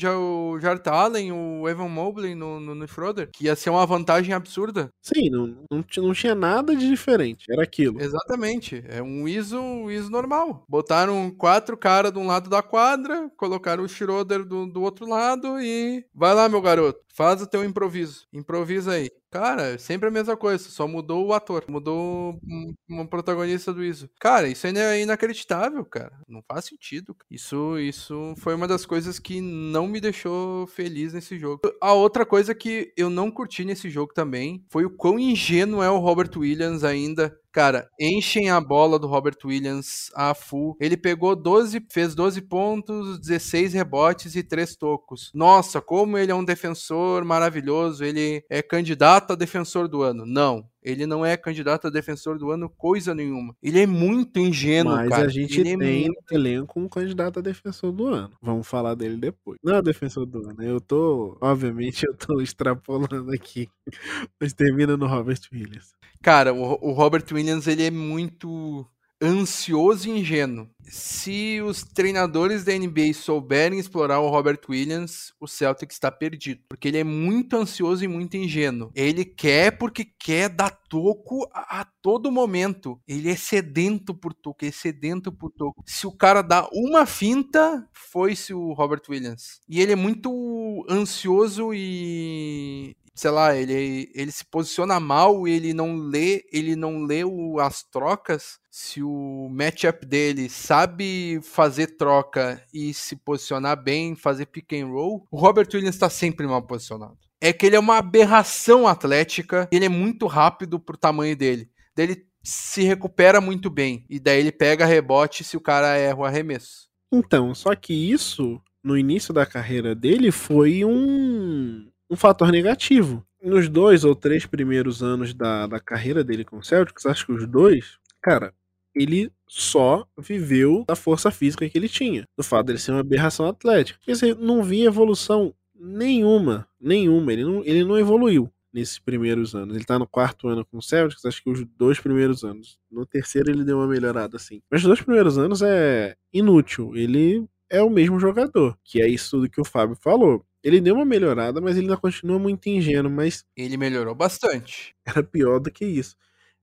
Jart Allen, o Evan Mobley no, no, no Schroeder, que ia ser uma vantagem absurda. Sim, não, não, não tinha nada de diferente, era aquilo. Exatamente, é um ISO, ISO normal. Botaram quatro caras de um lado da quadra, colocaram o Schroeder do, do outro lado e vai lá, meu garoto, faz o teu improviso, improvisa aí. Cara, sempre a mesma coisa, só mudou o ator, mudou um, um protagonista do ISO. Cara, isso ainda é inacreditável, cara. Não faz sentido. Isso, isso foi uma das coisas que não me deixou feliz nesse jogo. A outra coisa que eu não curti nesse jogo também foi o quão ingênuo é o Robert Williams ainda Cara, enchem a bola do Robert Williams a full. Ele pegou 12, fez 12 pontos, 16 rebotes e 3 tocos. Nossa, como ele é um defensor maravilhoso. Ele é candidato a defensor do ano. Não. Ele não é candidato a defensor do ano coisa nenhuma. Ele é muito ingênuo, Mas cara. a gente ele tem é muito... no elenco um candidato a defensor do ano. Vamos falar dele depois. Não é defensor do ano. Eu tô, obviamente, eu tô extrapolando aqui. Mas termina no Robert Williams. Cara, o, o Robert Williams, ele é muito ansioso e ingênuo. Se os treinadores da NBA souberem explorar o Robert Williams, o Celtic está perdido, porque ele é muito ansioso e muito ingênuo. Ele quer porque quer dar toco a, a todo momento. Ele é sedento por toco, é sedento por toco. Se o cara dá uma finta, foi-se o Robert Williams. E ele é muito ansioso e sei lá, ele, ele se posiciona mal ele não lê, ele não lê o, as trocas. Se o matchup dele sabe fazer troca e se posicionar bem, fazer pick and roll, o Robert Williams está sempre mal posicionado. É que ele é uma aberração atlética, ele é muito rápido pro tamanho dele. Ele se recupera muito bem e daí ele pega rebote se o cara erra o arremesso. Então, só que isso no início da carreira dele foi um um fator negativo. Nos dois ou três primeiros anos da, da carreira dele com o Celtics, acho que os dois, cara, ele só viveu da força física que ele tinha. Do fato dele ser uma aberração atlética. Quer dizer, não via evolução nenhuma. Nenhuma. Ele não, ele não evoluiu nesses primeiros anos. Ele tá no quarto ano com o Celtics, acho que os dois primeiros anos. No terceiro ele deu uma melhorada assim. Mas os dois primeiros anos é inútil. Ele é o mesmo jogador. Que é isso tudo que o Fábio falou. Ele deu uma melhorada, mas ele ainda continua muito ingênuo, mas Ele melhorou bastante. era pior do que isso.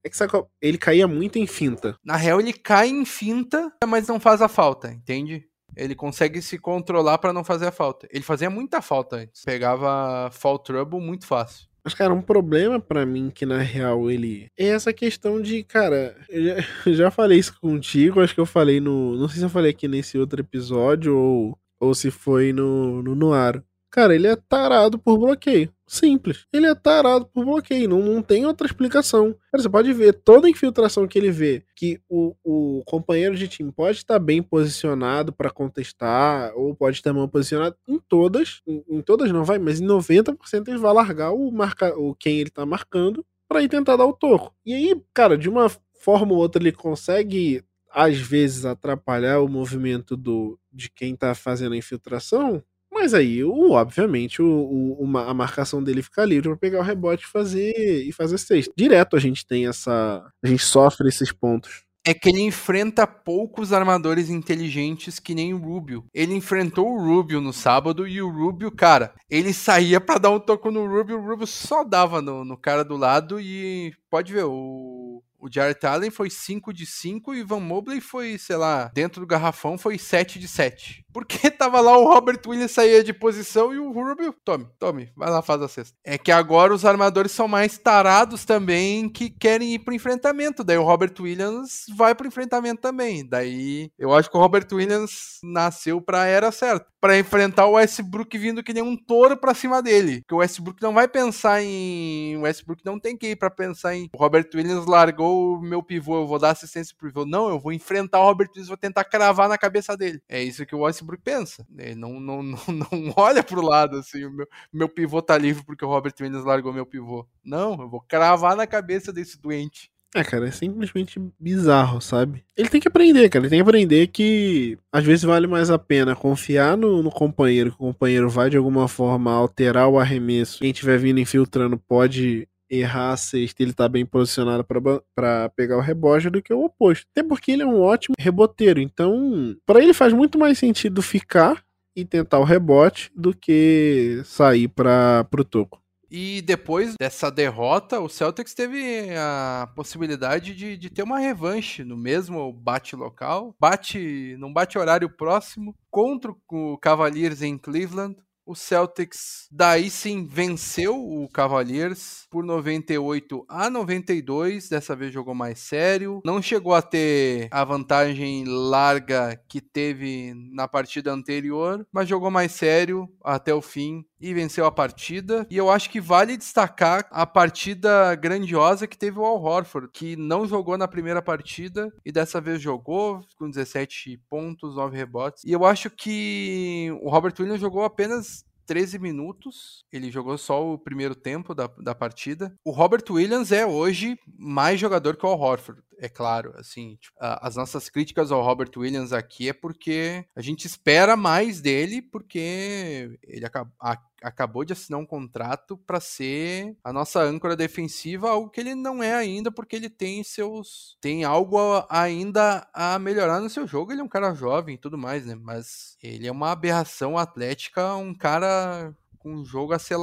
É que sabe ele caía muito em finta. Na real, ele cai em finta, mas não faz a falta, entende? Ele consegue se controlar pra não fazer a falta. Ele fazia muita falta antes. Pegava fall trouble muito fácil. Mas, cara, um problema pra mim que na real ele. É essa questão de, cara. Eu já, eu já falei isso contigo, acho que eu falei no. Não sei se eu falei aqui nesse outro episódio ou, ou se foi no, no Noaro. Cara, ele é tarado por bloqueio. Simples. Ele é tarado por bloqueio. Não, não tem outra explicação. Cara, você pode ver toda infiltração que ele vê que o, o companheiro de time pode estar bem posicionado para contestar, ou pode estar mal posicionado. Em todas, em, em todas não vai, mas em 90% ele vai largar o, marca, o quem ele tá marcando para ir tentar dar o toco. E aí, cara, de uma forma ou outra ele consegue às vezes atrapalhar o movimento do de quem tá fazendo a infiltração, mas aí, o, obviamente, o, o, uma, a marcação dele fica livre para pegar o rebote e fazer, e fazer sexta. Direto a gente tem essa. A gente sofre esses pontos. É que ele enfrenta poucos armadores inteligentes que nem o Rubio. Ele enfrentou o Rubio no sábado e o Rubio, cara, ele saía para dar um toco no Rubio, o Rubio só dava no, no cara do lado e pode ver, o o Jarrett Allen foi 5 de 5 e Van Mobley foi, sei lá, dentro do garrafão foi 7 de 7. Porque tava lá o Robert Williams saía de posição e o Rubio, tome, tome, vai lá faz a cesta. É que agora os armadores são mais tarados também que querem ir pro enfrentamento. Daí o Robert Williams vai pro enfrentamento também. Daí eu acho que o Robert Williams nasceu pra era certa. Pra enfrentar o Westbrook vindo que nem um touro pra cima dele. Que o Westbrook não vai pensar em. O Westbrook não tem que ir pra pensar em. O Robert Williams largou o meu pivô, eu vou dar assistência pro pivô. Não, eu vou enfrentar o Robert Williams, vou tentar cravar na cabeça dele. É isso que o Westbrook pensa. Ele não, não, não, não olha pro lado assim, o meu, meu pivô tá livre porque o Robert Williams largou meu pivô. Não, eu vou cravar na cabeça desse doente. É, cara, é simplesmente bizarro, sabe? Ele tem que aprender, cara. Ele tem que aprender que às vezes vale mais a pena confiar no, no companheiro, que o companheiro vai de alguma forma alterar o arremesso. Quem estiver vindo infiltrando pode errar a sexta ele tá bem posicionado para pegar o rebote do que o oposto. Até porque ele é um ótimo reboteiro. Então, para ele faz muito mais sentido ficar e tentar o rebote do que sair para pro toco. E depois dessa derrota, o Celtics teve a possibilidade de, de ter uma revanche no mesmo bate local, bate num bate horário próximo contra o Cavaliers em Cleveland. O Celtics daí sim venceu o Cavaliers por 98 a 92. Dessa vez jogou mais sério. Não chegou a ter a vantagem larga que teve na partida anterior, mas jogou mais sério até o fim e venceu a partida. E eu acho que vale destacar a partida grandiosa que teve o Al Horford, que não jogou na primeira partida e dessa vez jogou com 17 pontos, 9 rebotes. E eu acho que o Robert Williams jogou apenas 13 minutos. Ele jogou só o primeiro tempo da, da partida. O Robert Williams é hoje mais jogador que o Al Horford, é claro. Assim, tipo, as nossas críticas ao Robert Williams aqui é porque a gente espera mais dele, porque ele acabou de assinar um contrato para ser a nossa âncora defensiva, algo que ele não é ainda, porque ele tem seus. tem algo ainda a melhorar no seu jogo. Ele é um cara jovem e tudo mais, né? Mas ele é uma aberração atlética, um cara um jogo a ser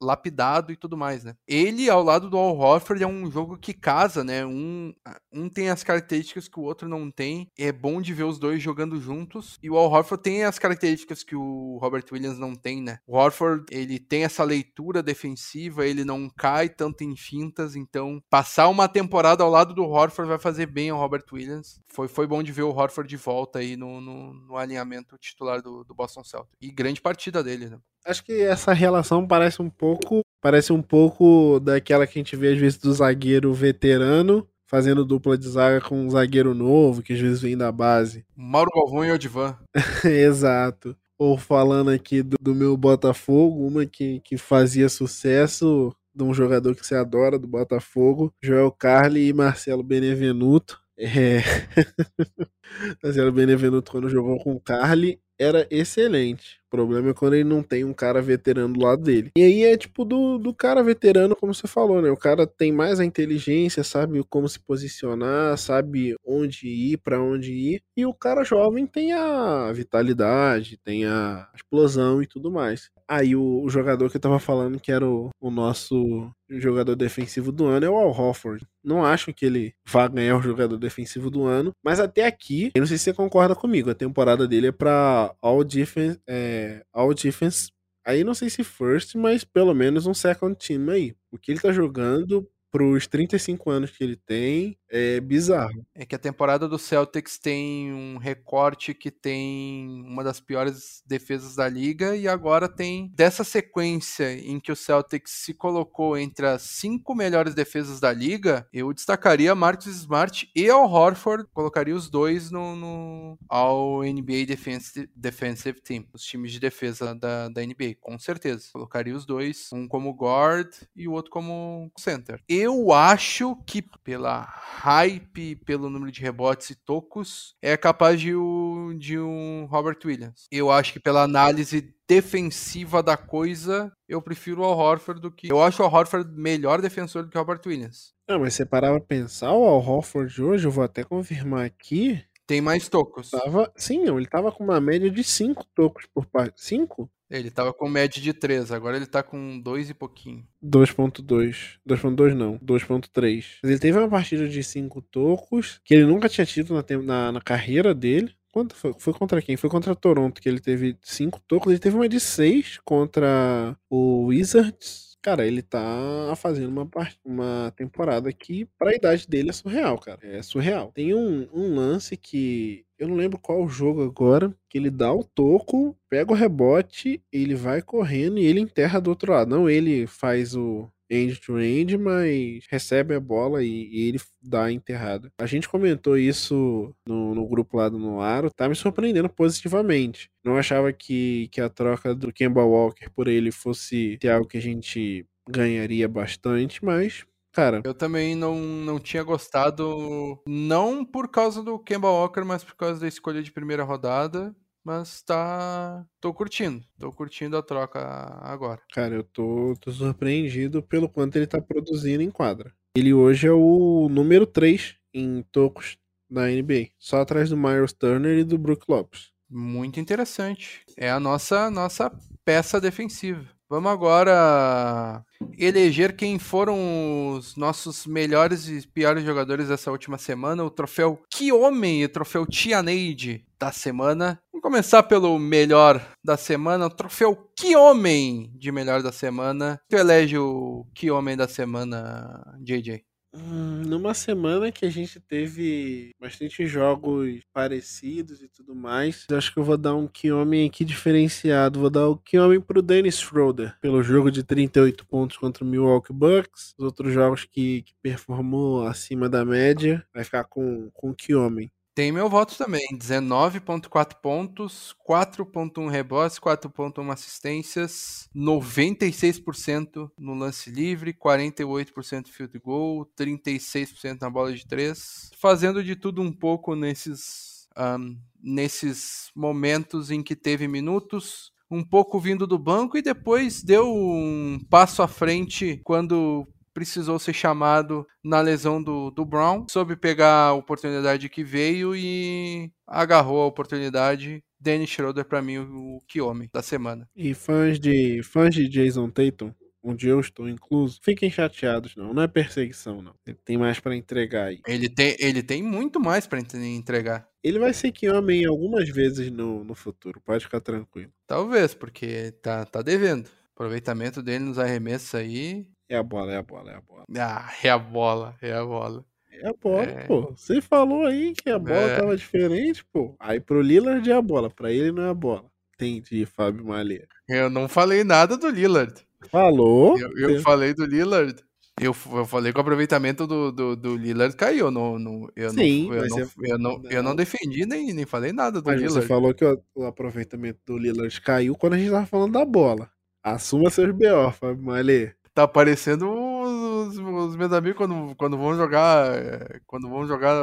lapidado e tudo mais, né? Ele, ao lado do Al Horford, é um jogo que casa, né? Um, um tem as características que o outro não tem. É bom de ver os dois jogando juntos. E o Al Horford tem as características que o Robert Williams não tem, né? O Horford, ele tem essa leitura defensiva, ele não cai tanto em fintas, então passar uma temporada ao lado do Horford vai fazer bem ao Robert Williams. Foi, foi bom de ver o Horford de volta aí no, no, no alinhamento titular do, do Boston Celtics. E grande partida dele, né? Acho que essa relação parece um pouco. Parece um pouco daquela que a gente vê às vezes do zagueiro veterano fazendo dupla de zaga com um zagueiro novo, que às vezes vem da base. Mauro Galvão e Odivan. Exato. Ou falando aqui do, do, meu Botafogo, uma que, que fazia sucesso de um jogador que você adora do Botafogo, Joel Carli e Marcelo Benevenuto. É... Marcelo Benevenuto, quando jogou com o Carli, era excelente. O problema é quando ele não tem um cara veterano do lado dele. E aí é tipo do, do cara veterano, como você falou, né? O cara tem mais a inteligência, sabe como se posicionar, sabe onde ir, para onde ir. E o cara jovem tem a vitalidade, tem a explosão e tudo mais. Aí o, o jogador que eu tava falando que era o, o nosso jogador defensivo do ano é o Al Hofford. Não acho que ele vá ganhar o jogador defensivo do ano, mas até aqui, eu não sei se você concorda comigo, a temporada dele é para All Defense, é, All Defense, aí não sei se first, mas pelo menos um second team aí. O que ele tá jogando pros 35 anos que ele tem, é bizarro. É que a temporada do Celtics tem um recorte que tem uma das piores defesas da liga e agora tem dessa sequência em que o Celtics se colocou entre as cinco melhores defesas da liga, eu destacaria Marcus Smart e Al Horford, colocaria os dois no, no ao NBA Defensive, Defensive Team, os times de defesa da, da NBA, com certeza. Colocaria os dois, um como guard e o outro como center. Eu acho que pela hype, pelo número de rebotes e tocos, é capaz de, o, de um Robert Williams. Eu acho que pela análise defensiva da coisa, eu prefiro o Al Horford do que. Eu acho o Al Horford melhor defensor do que o Robert Williams. Não, mas você parava pra pensar, o Al Horford hoje, eu vou até confirmar aqui. Tem mais tocos. Tava, sim, ele tava com uma média de 5 tocos por parte. 5? Ele tava com média de 3, agora ele tá com 2 e pouquinho. 2.2. 2.2 não, 2.3. Mas ele teve uma partida de 5 tocos, que ele nunca tinha tido na, na, na carreira dele. Quanto foi? Foi contra quem? Foi contra Toronto, que ele teve 5 tocos. Ele teve uma de 6 contra o Wizards. Cara, ele tá fazendo uma, uma temporada que, pra idade dele, é surreal, cara. É surreal. Tem um, um lance que eu não lembro qual jogo agora, que ele dá o toco, pega o rebote, ele vai correndo e ele enterra do outro lado. Não ele faz o, end-to-end, mas recebe a bola e, e, ele dá a enterrada. A gente comentou isso no, no grupo lá do Noaro, tá me surpreendendo positivamente. Não achava que, que a troca do Kemba Walker por ele fosse algo que a gente ganharia bastante, mas Cara. Eu também não, não tinha gostado, não por causa do Kemba Walker, mas por causa da escolha de primeira rodada. Mas tá. tô curtindo. Tô curtindo a troca agora. Cara, eu tô, tô surpreendido pelo quanto ele tá produzindo em quadra. Ele hoje é o número 3 em tocos da NBA. Só atrás do Myers Turner e do Brook Lopes. Muito interessante. É a nossa, nossa peça defensiva. Vamos agora eleger quem foram os nossos melhores e piores jogadores dessa última semana. O troféu Que Homem e o troféu Tianeide da semana. Vamos começar pelo melhor da semana. O troféu Que Homem de melhor da semana. Tu elege o Que Homem da semana, JJ? Hum, numa semana que a gente teve bastante jogos parecidos e tudo mais, acho que eu vou dar um Kiomen aqui diferenciado. Vou dar o Kiomen pro Dennis Schroeder, pelo jogo de 38 pontos contra o Milwaukee Bucks. Os outros jogos que, que performou acima da média, vai ficar com, com o Kiomen. Tem meu voto também. 19,4 pontos, 4,1 rebotes, 4,1 assistências, 96% no lance livre, 48% field goal, 36% na bola de 3. Fazendo de tudo um pouco nesses, um, nesses momentos em que teve minutos. Um pouco vindo do banco e depois deu um passo à frente quando precisou ser chamado na lesão do, do Brown, soube pegar a oportunidade que veio e agarrou a oportunidade. Dennis Schroeder, para mim, o que homem da semana. E fãs de, fãs de Jason Tatum, onde eu estou incluso, fiquem chateados, não. Não é perseguição, não. Ele tem mais para entregar aí. Ele tem, ele tem muito mais para entregar. Ele vai ser que homem algumas vezes no, no futuro, pode ficar tranquilo. Talvez, porque tá, tá devendo. Aproveitamento dele nos arremessos aí é a bola, é a bola, é a bola. Ah, é a bola, é a bola. É a bola, é... pô. Você falou aí que a bola é... tava diferente, pô. Aí pro Lillard é a bola, pra ele não é a bola. Entendi, Fábio Malha. Eu não falei nada do Lillard. Falou? Eu, eu falei do Lillard. Eu, eu falei que o aproveitamento do, do, do Lillard caiu. No, no, eu, Sim, não, eu, não, você... eu, não, eu não defendi nem, nem falei nada do mas Lillard. Você falou que o, o, aproveitamento do Lillard caiu quando a gente tava falando da bola. Assuma seus BO, Fábio Malê tá parecendo os, os, meus amigos quando, quando vão jogar eh, quando vão jogar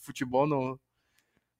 futebol no,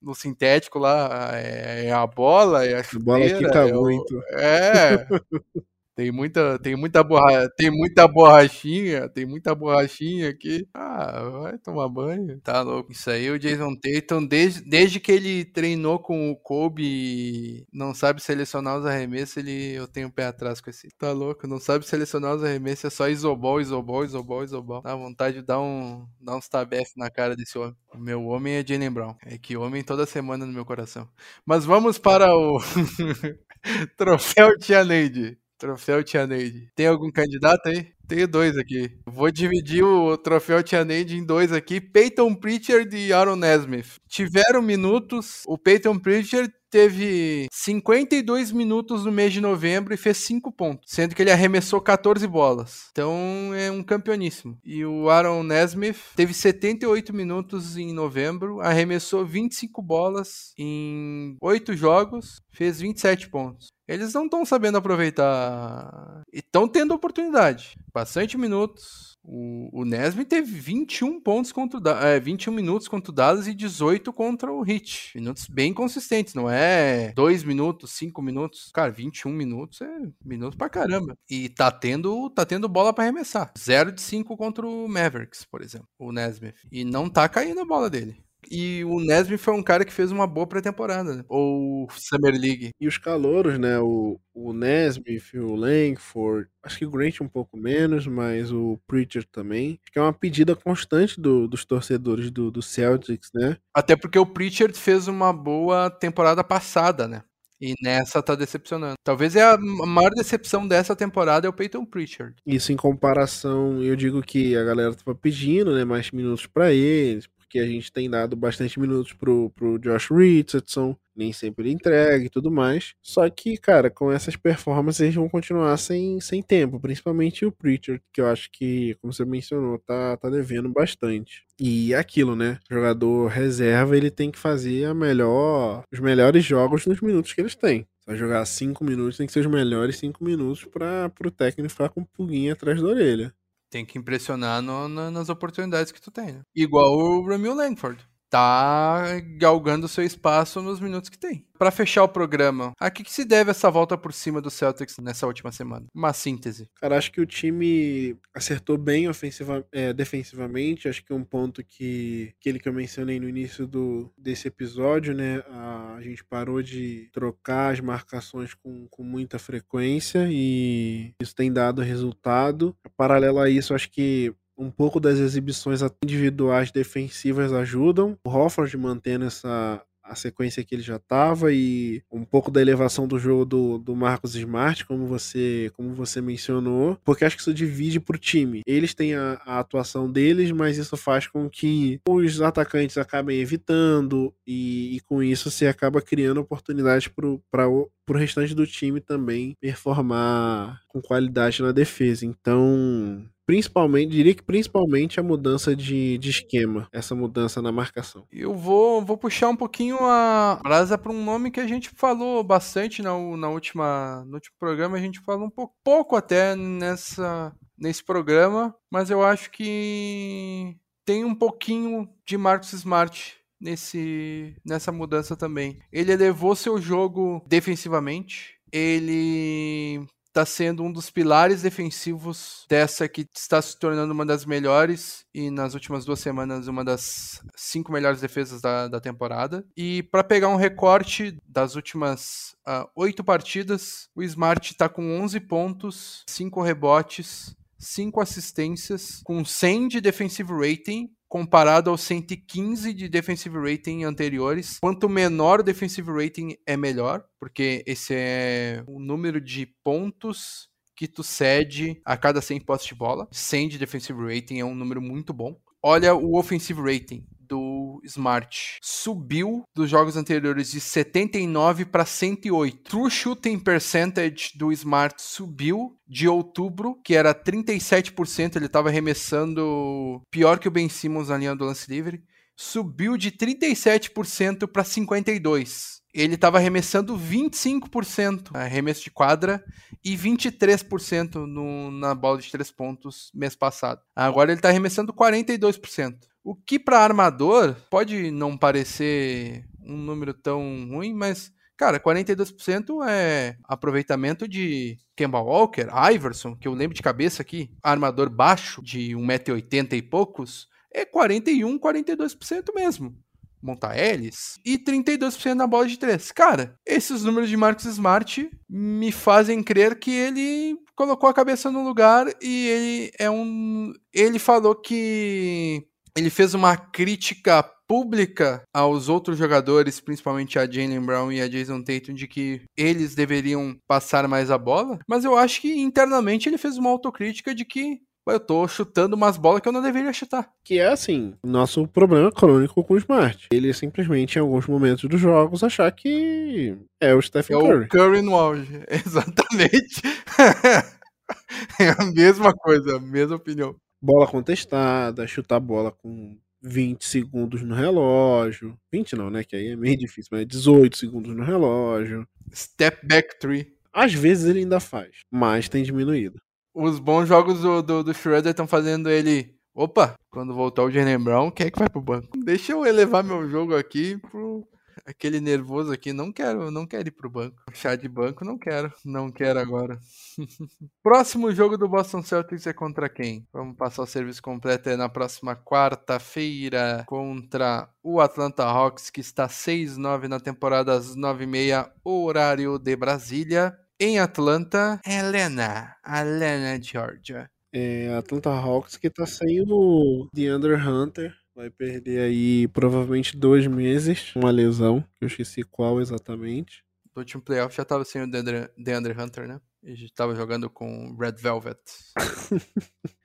no sintético lá é, é a bola é a chuteira, bola quica é muito. É Tem muita, tem muita borra, tem muita borrachinha, tem muita borrachinha aqui. Ah, vai tomar banho. Tá louco. Isso aí, o Jason Tatum, desde, desde que ele treinou com o Kobe, não sabe selecionar os arremessos, ele, eu tenho um pé atrás com esse. Tá louco, não sabe selecionar os arremessos, é só isobol, isobol, isobol, isobol. Dá vontade de dar um, dar uns tabef na cara desse homem. O meu homem é Jalen Brown. É que homem toda semana no meu coração. Mas vamos para o troféu Tia Neide. Troféu Tia Neide. Tem algum candidato aí? Tenho dois aqui. Vou dividir o troféu Tia Neide em dois aqui. Peyton Pritchard e Aaron Nesmith. Tiveram minutos. O Peyton Pritchard teve 52 minutos no mês de novembro e fez 5 pontos, sendo que ele arremessou 14 bolas. Então é um campeoníssimo. E o Aaron Nesmith teve 78 minutos em novembro, arremessou 25 bolas em 8 jogos, fez 27 pontos. Eles não estão sabendo aproveitar. E estão tendo oportunidade. Bastante minutos. O, o teve 21 pontos contra o, é, 21 minutos contra o Dallas e 18 contra o Heat. Minutos bem consistentes, não é 2 minutos, 5 minutos. Cara, 21 minutos é minutos pra caramba. E tá tendo, tá tendo bola para arremessar. 0 de 5 contra o Mavericks, por exemplo, o Nesmith. E não tá caindo a bola dele. E o Nesmith foi um cara que fez uma boa pré-temporada, né? ou Summer League. E os calouros, né? O, o Nesmith, o Langford, acho que o Grant um pouco menos, mas o Preacher também. Acho que é uma pedida constante do, dos torcedores do, do Celtics, né? Até porque o Preacher fez uma boa temporada passada, né? E nessa tá decepcionando. Talvez é a maior decepção dessa temporada é o Peyton Pritchard. Isso em comparação, eu digo que a galera tava pedindo, né, mais minutos para eles, porque a gente tem dado bastante minutos pro, pro Josh Richardson, nem sempre ele entrega e tudo mais. Só que, cara, com essas performances eles vão continuar sem, sem tempo, principalmente o Preacher, que eu acho que, como você mencionou, tá, tá devendo bastante. E aquilo, né? O jogador reserva, ele tem que fazer a melhor, os melhores jogos nos minutos que eles têm. Vai jogar cinco minutos, tem que ser os melhores cinco minutos para o técnico ficar com um pulguinho atrás da orelha. Tem que impressionar no, nas oportunidades que tu tem. Né? Igual o Ramil Langford tá galgando seu espaço nos minutos que tem. Para fechar o programa, a que, que, se deve essa volta por cima do Celtics nessa última semana? Uma síntese. Cara, acho que o time acertou bem ofensiva, é, defensivamente. Acho que é um ponto que aquele que eu mencionei no início do, desse episódio, né? A, a gente parou de trocar as marcações com, com muita frequência e isso tem dado resultado. Paralelo a isso, acho que um pouco das exibições individuais defensivas ajudam. O Hofford mantendo essa a sequência que ele já estava e um pouco da elevação do jogo do, do Marcos Smart, como você, como você mencionou, porque acho que isso divide para o time. Eles têm a, a, atuação deles, mas isso faz com que os atacantes acabem evitando e, e com isso você acaba criando oportunidades para o restante do time também performar com qualidade na defesa. Então, Principalmente, diria que principalmente a mudança de, de esquema, essa mudança na marcação. Eu vou, vou puxar um pouquinho a brasa para um nome que a gente falou bastante na, na última, no último programa, a gente falou um pouco, pouco até nessa, nesse programa, mas eu acho que tem um pouquinho de Marcos Smart nesse, nessa mudança também. Ele elevou seu jogo defensivamente, ele está sendo um dos pilares defensivos dessa que está se tornando uma das melhores e nas últimas duas semanas uma das cinco melhores defesas da, da temporada. E para pegar um recorte das últimas uh, oito partidas, o Smart está com 11 pontos, 5 rebotes, 5 assistências, com 100 de defensive rating comparado aos 115 de defensive rating anteriores. Quanto menor o defensive rating é melhor, porque esse é o número de pontos que tu cede a cada 100 postes de bola. 100 de defensive rating é um número muito bom. Olha o offensive rating do Smart. Subiu dos jogos anteriores de 79 para 108. True shooting percentage do Smart subiu de outubro, que era 37%, ele estava arremessando pior que o Ben Simmons na linha do lance livre, subiu de 37% para 52 ele estava arremessando 25% arremesso de quadra e 23% no, na bola de três pontos mês passado. Agora ele está arremessando 42%. O que para armador pode não parecer um número tão ruim, mas Cara, 42% é aproveitamento de Kemba Walker, Iverson, que eu lembro de cabeça aqui, armador baixo, de 1,80m e poucos, é 41, 42% mesmo. Montaelis e 32% na bola de três. Cara, esses números de Marcos Smart me fazem crer que ele colocou a cabeça no lugar e ele é um. Ele falou que ele fez uma crítica pública aos outros jogadores, principalmente a Jalen Brown e a Jason Tatum, de que eles deveriam passar mais a bola, mas eu acho que internamente ele fez uma autocrítica de que eu tô chutando umas bolas que eu não deveria chutar. Que é assim, nosso problema crônico com o Smart. Ele simplesmente, em alguns momentos dos jogos, achar que é o Stephen É Curry. o Curry no auge, exatamente. é a mesma coisa, a mesma opinião. Bola contestada, chutar a bola com 20 segundos no relógio. 20 não, né? Que aí é meio difícil, mas 18 segundos no relógio. Step back three. Às vezes ele ainda faz, mas tem diminuído. Os bons jogos do, do, do Schroeder estão fazendo ele. Opa, quando voltar o Jalen Brown, quem é que vai pro banco? Deixa eu elevar meu jogo aqui pro. Aquele nervoso aqui, não quero, não quero ir pro banco. Chá de banco, não quero, não quero agora. Próximo jogo do Boston Celtics é contra quem? Vamos passar o serviço completo é na próxima quarta-feira contra o Atlanta Hawks, que está 6-9 na temporada às 9h30, horário de Brasília. Em Atlanta, Helena, Helena, Georgia. É, Atlanta Hawks que tá sem o DeAndre Hunter. Vai perder aí provavelmente dois meses. Uma lesão, que eu esqueci qual exatamente. No último playoff já tava sem o Deandre, DeAndre Hunter, né? E já tava jogando com Red Velvet.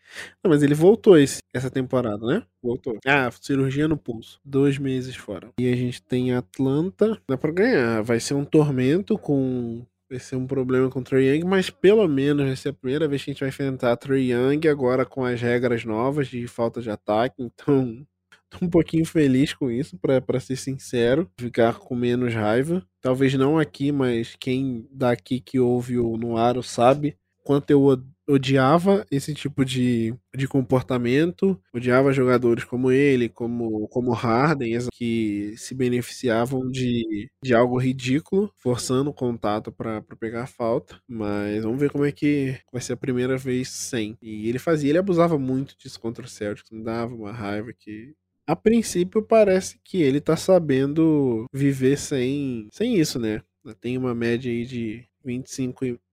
Não, mas ele voltou esse, essa temporada, né? Voltou. Ah, cirurgia no pulso. Dois meses fora. E a gente tem Atlanta. Dá pra ganhar. Vai ser um tormento com. Vai ser um problema com o Trae Young, mas pelo menos vai ser a primeira vez que a gente vai enfrentar Trae Young agora com as regras novas de falta de ataque. Então, tô um pouquinho feliz com isso, pra ser sincero. Ficar com menos raiva. Talvez não aqui, mas quem daqui que ouve o Noaro sabe quanto eu odiava esse tipo de, de comportamento, odiava jogadores como ele, como, como Harden, que se beneficiavam de, de algo ridículo, forçando o contato para pegar falta. Mas vamos ver como é que vai ser a primeira vez sem. E ele fazia, ele abusava muito disso contra o Celtics, me dava uma raiva que a princípio parece que ele tá sabendo viver sem, sem isso, né? Tem uma média aí de 25 e po-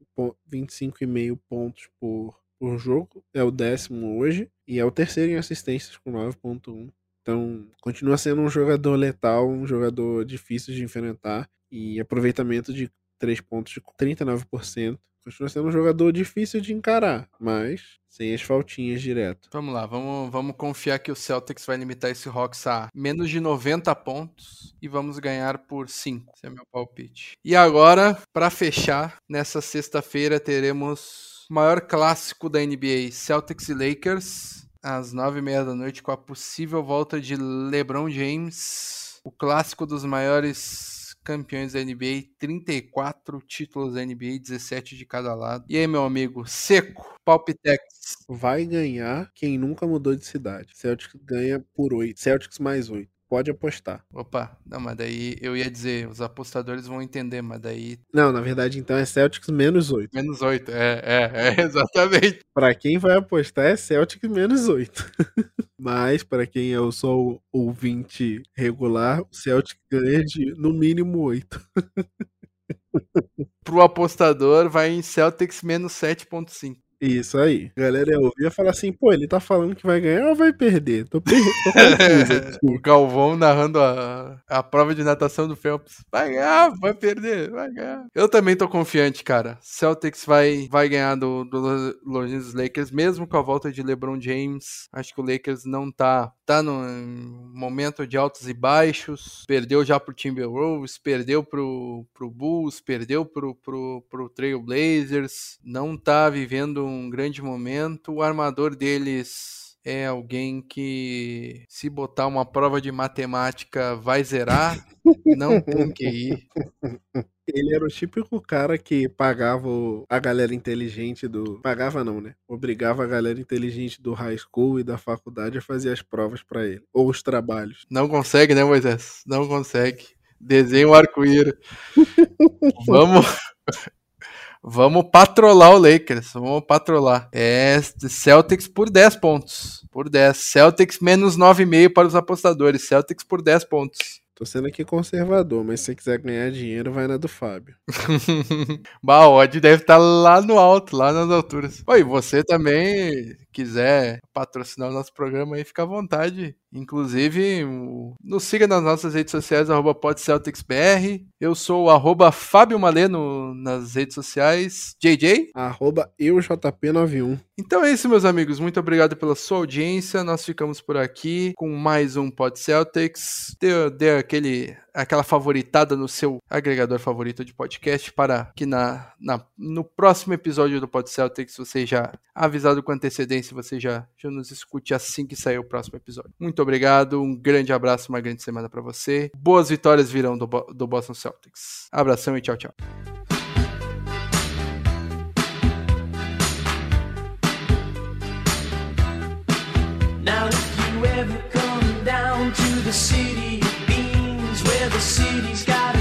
25,5 pontos por, por jogo. É o décimo hoje. E é o terceiro em assistências com 9,1. Então, continua sendo um jogador letal, um jogador difícil de enfrentar. E aproveitamento de 3 pontos de 39%. Continua sendo um jogador difícil de encarar, mas sem as faltinhas direto. Vamos lá, vamos, vamos confiar que o Celtics vai limitar esse Hawks a menos de 90 pontos e vamos ganhar por 5. Esse é meu palpite. E agora, para fechar, nessa sexta-feira teremos o maior clássico da NBA, Celtics e Lakers, às 9h30 da noite, com a possível volta de LeBron James, o clássico dos maiores campeões da NBA, 34 títulos da NBA, 17 de cada lado. E aí, meu amigo, seco, palpitex. Vai ganhar quem nunca mudou de cidade. Celtics ganha por 8. Celtics mais 8. Pode apostar. Opa, não, mas daí eu ia dizer, os apostadores vão entender, mas daí Não, na verdade, então é Celtics menos 8. menos 8. É, é, é, exatamente. Pra quem vai apostar é Celtics menos 8. Mas para quem é o só ouvinte regular, o Celtic ganha de no mínimo 8. Pro apostador, vai em Celtics menos 7.5. Isso aí. A galera ia ouvir e falar assim, pô, ele tá falando que vai ganhar ou vai perder? Tô, per... tô confuso o Galvão narrando a, a prova de natação do Phelps. Vai ganhar, vai perder, vai ganhar. Eu também tô confiante, cara. Celtics vai, vai ganhar do, do Los Angeles Lakers, mesmo com a volta de LeBron James. Acho que o Lakers não tá, tá num momento de altos e baixos. Perdeu já pro Timberwolves, perdeu pro, pro Bulls, perdeu pro, pro, pro Trail Blazers. Não tá vivendo um grande momento. O armador deles é alguém que, se botar uma prova de matemática, vai zerar. Não tem QI. Ele era o típico cara que pagava a galera inteligente do. Pagava não, né? Obrigava a galera inteligente do high school e da faculdade a fazer as provas pra ele. Ou os trabalhos. Não consegue, né, Moisés? Não consegue. Desenha um arco-íris. Vamos. Vamos patrolar o Lakers. Vamos patrolar. É Celtics por 10 pontos. Por 10. Celtics menos 9,5 para os apostadores. Celtics por 10 pontos. Tô sendo aqui conservador, mas se você quiser ganhar dinheiro, vai na do Fábio. bah, o odd deve estar lá no alto, lá nas alturas. Oi, você também. Quiser patrocinar o nosso programa aí, fica à vontade. Inclusive, nos siga nas nossas redes sociais, arroba podcelticsbr. Eu sou o arroba Fábio Maleno nas redes sociais. JJ? Arroba eujp91. Então é isso, meus amigos. Muito obrigado pela sua audiência. Nós ficamos por aqui com mais um Pod Celtics. Dê, dê aquele, aquela favoritada no seu agregador favorito de podcast para que na, na, no próximo episódio do Pod Celtics você já avisado com antecedência, você já, já nos escute assim que sair o próximo episódio. Muito obrigado, um grande abraço, uma grande semana para você. Boas vitórias virão do, do Boston Celtics. Abração e tchau, tchau. Now if you ever come down to the city city's got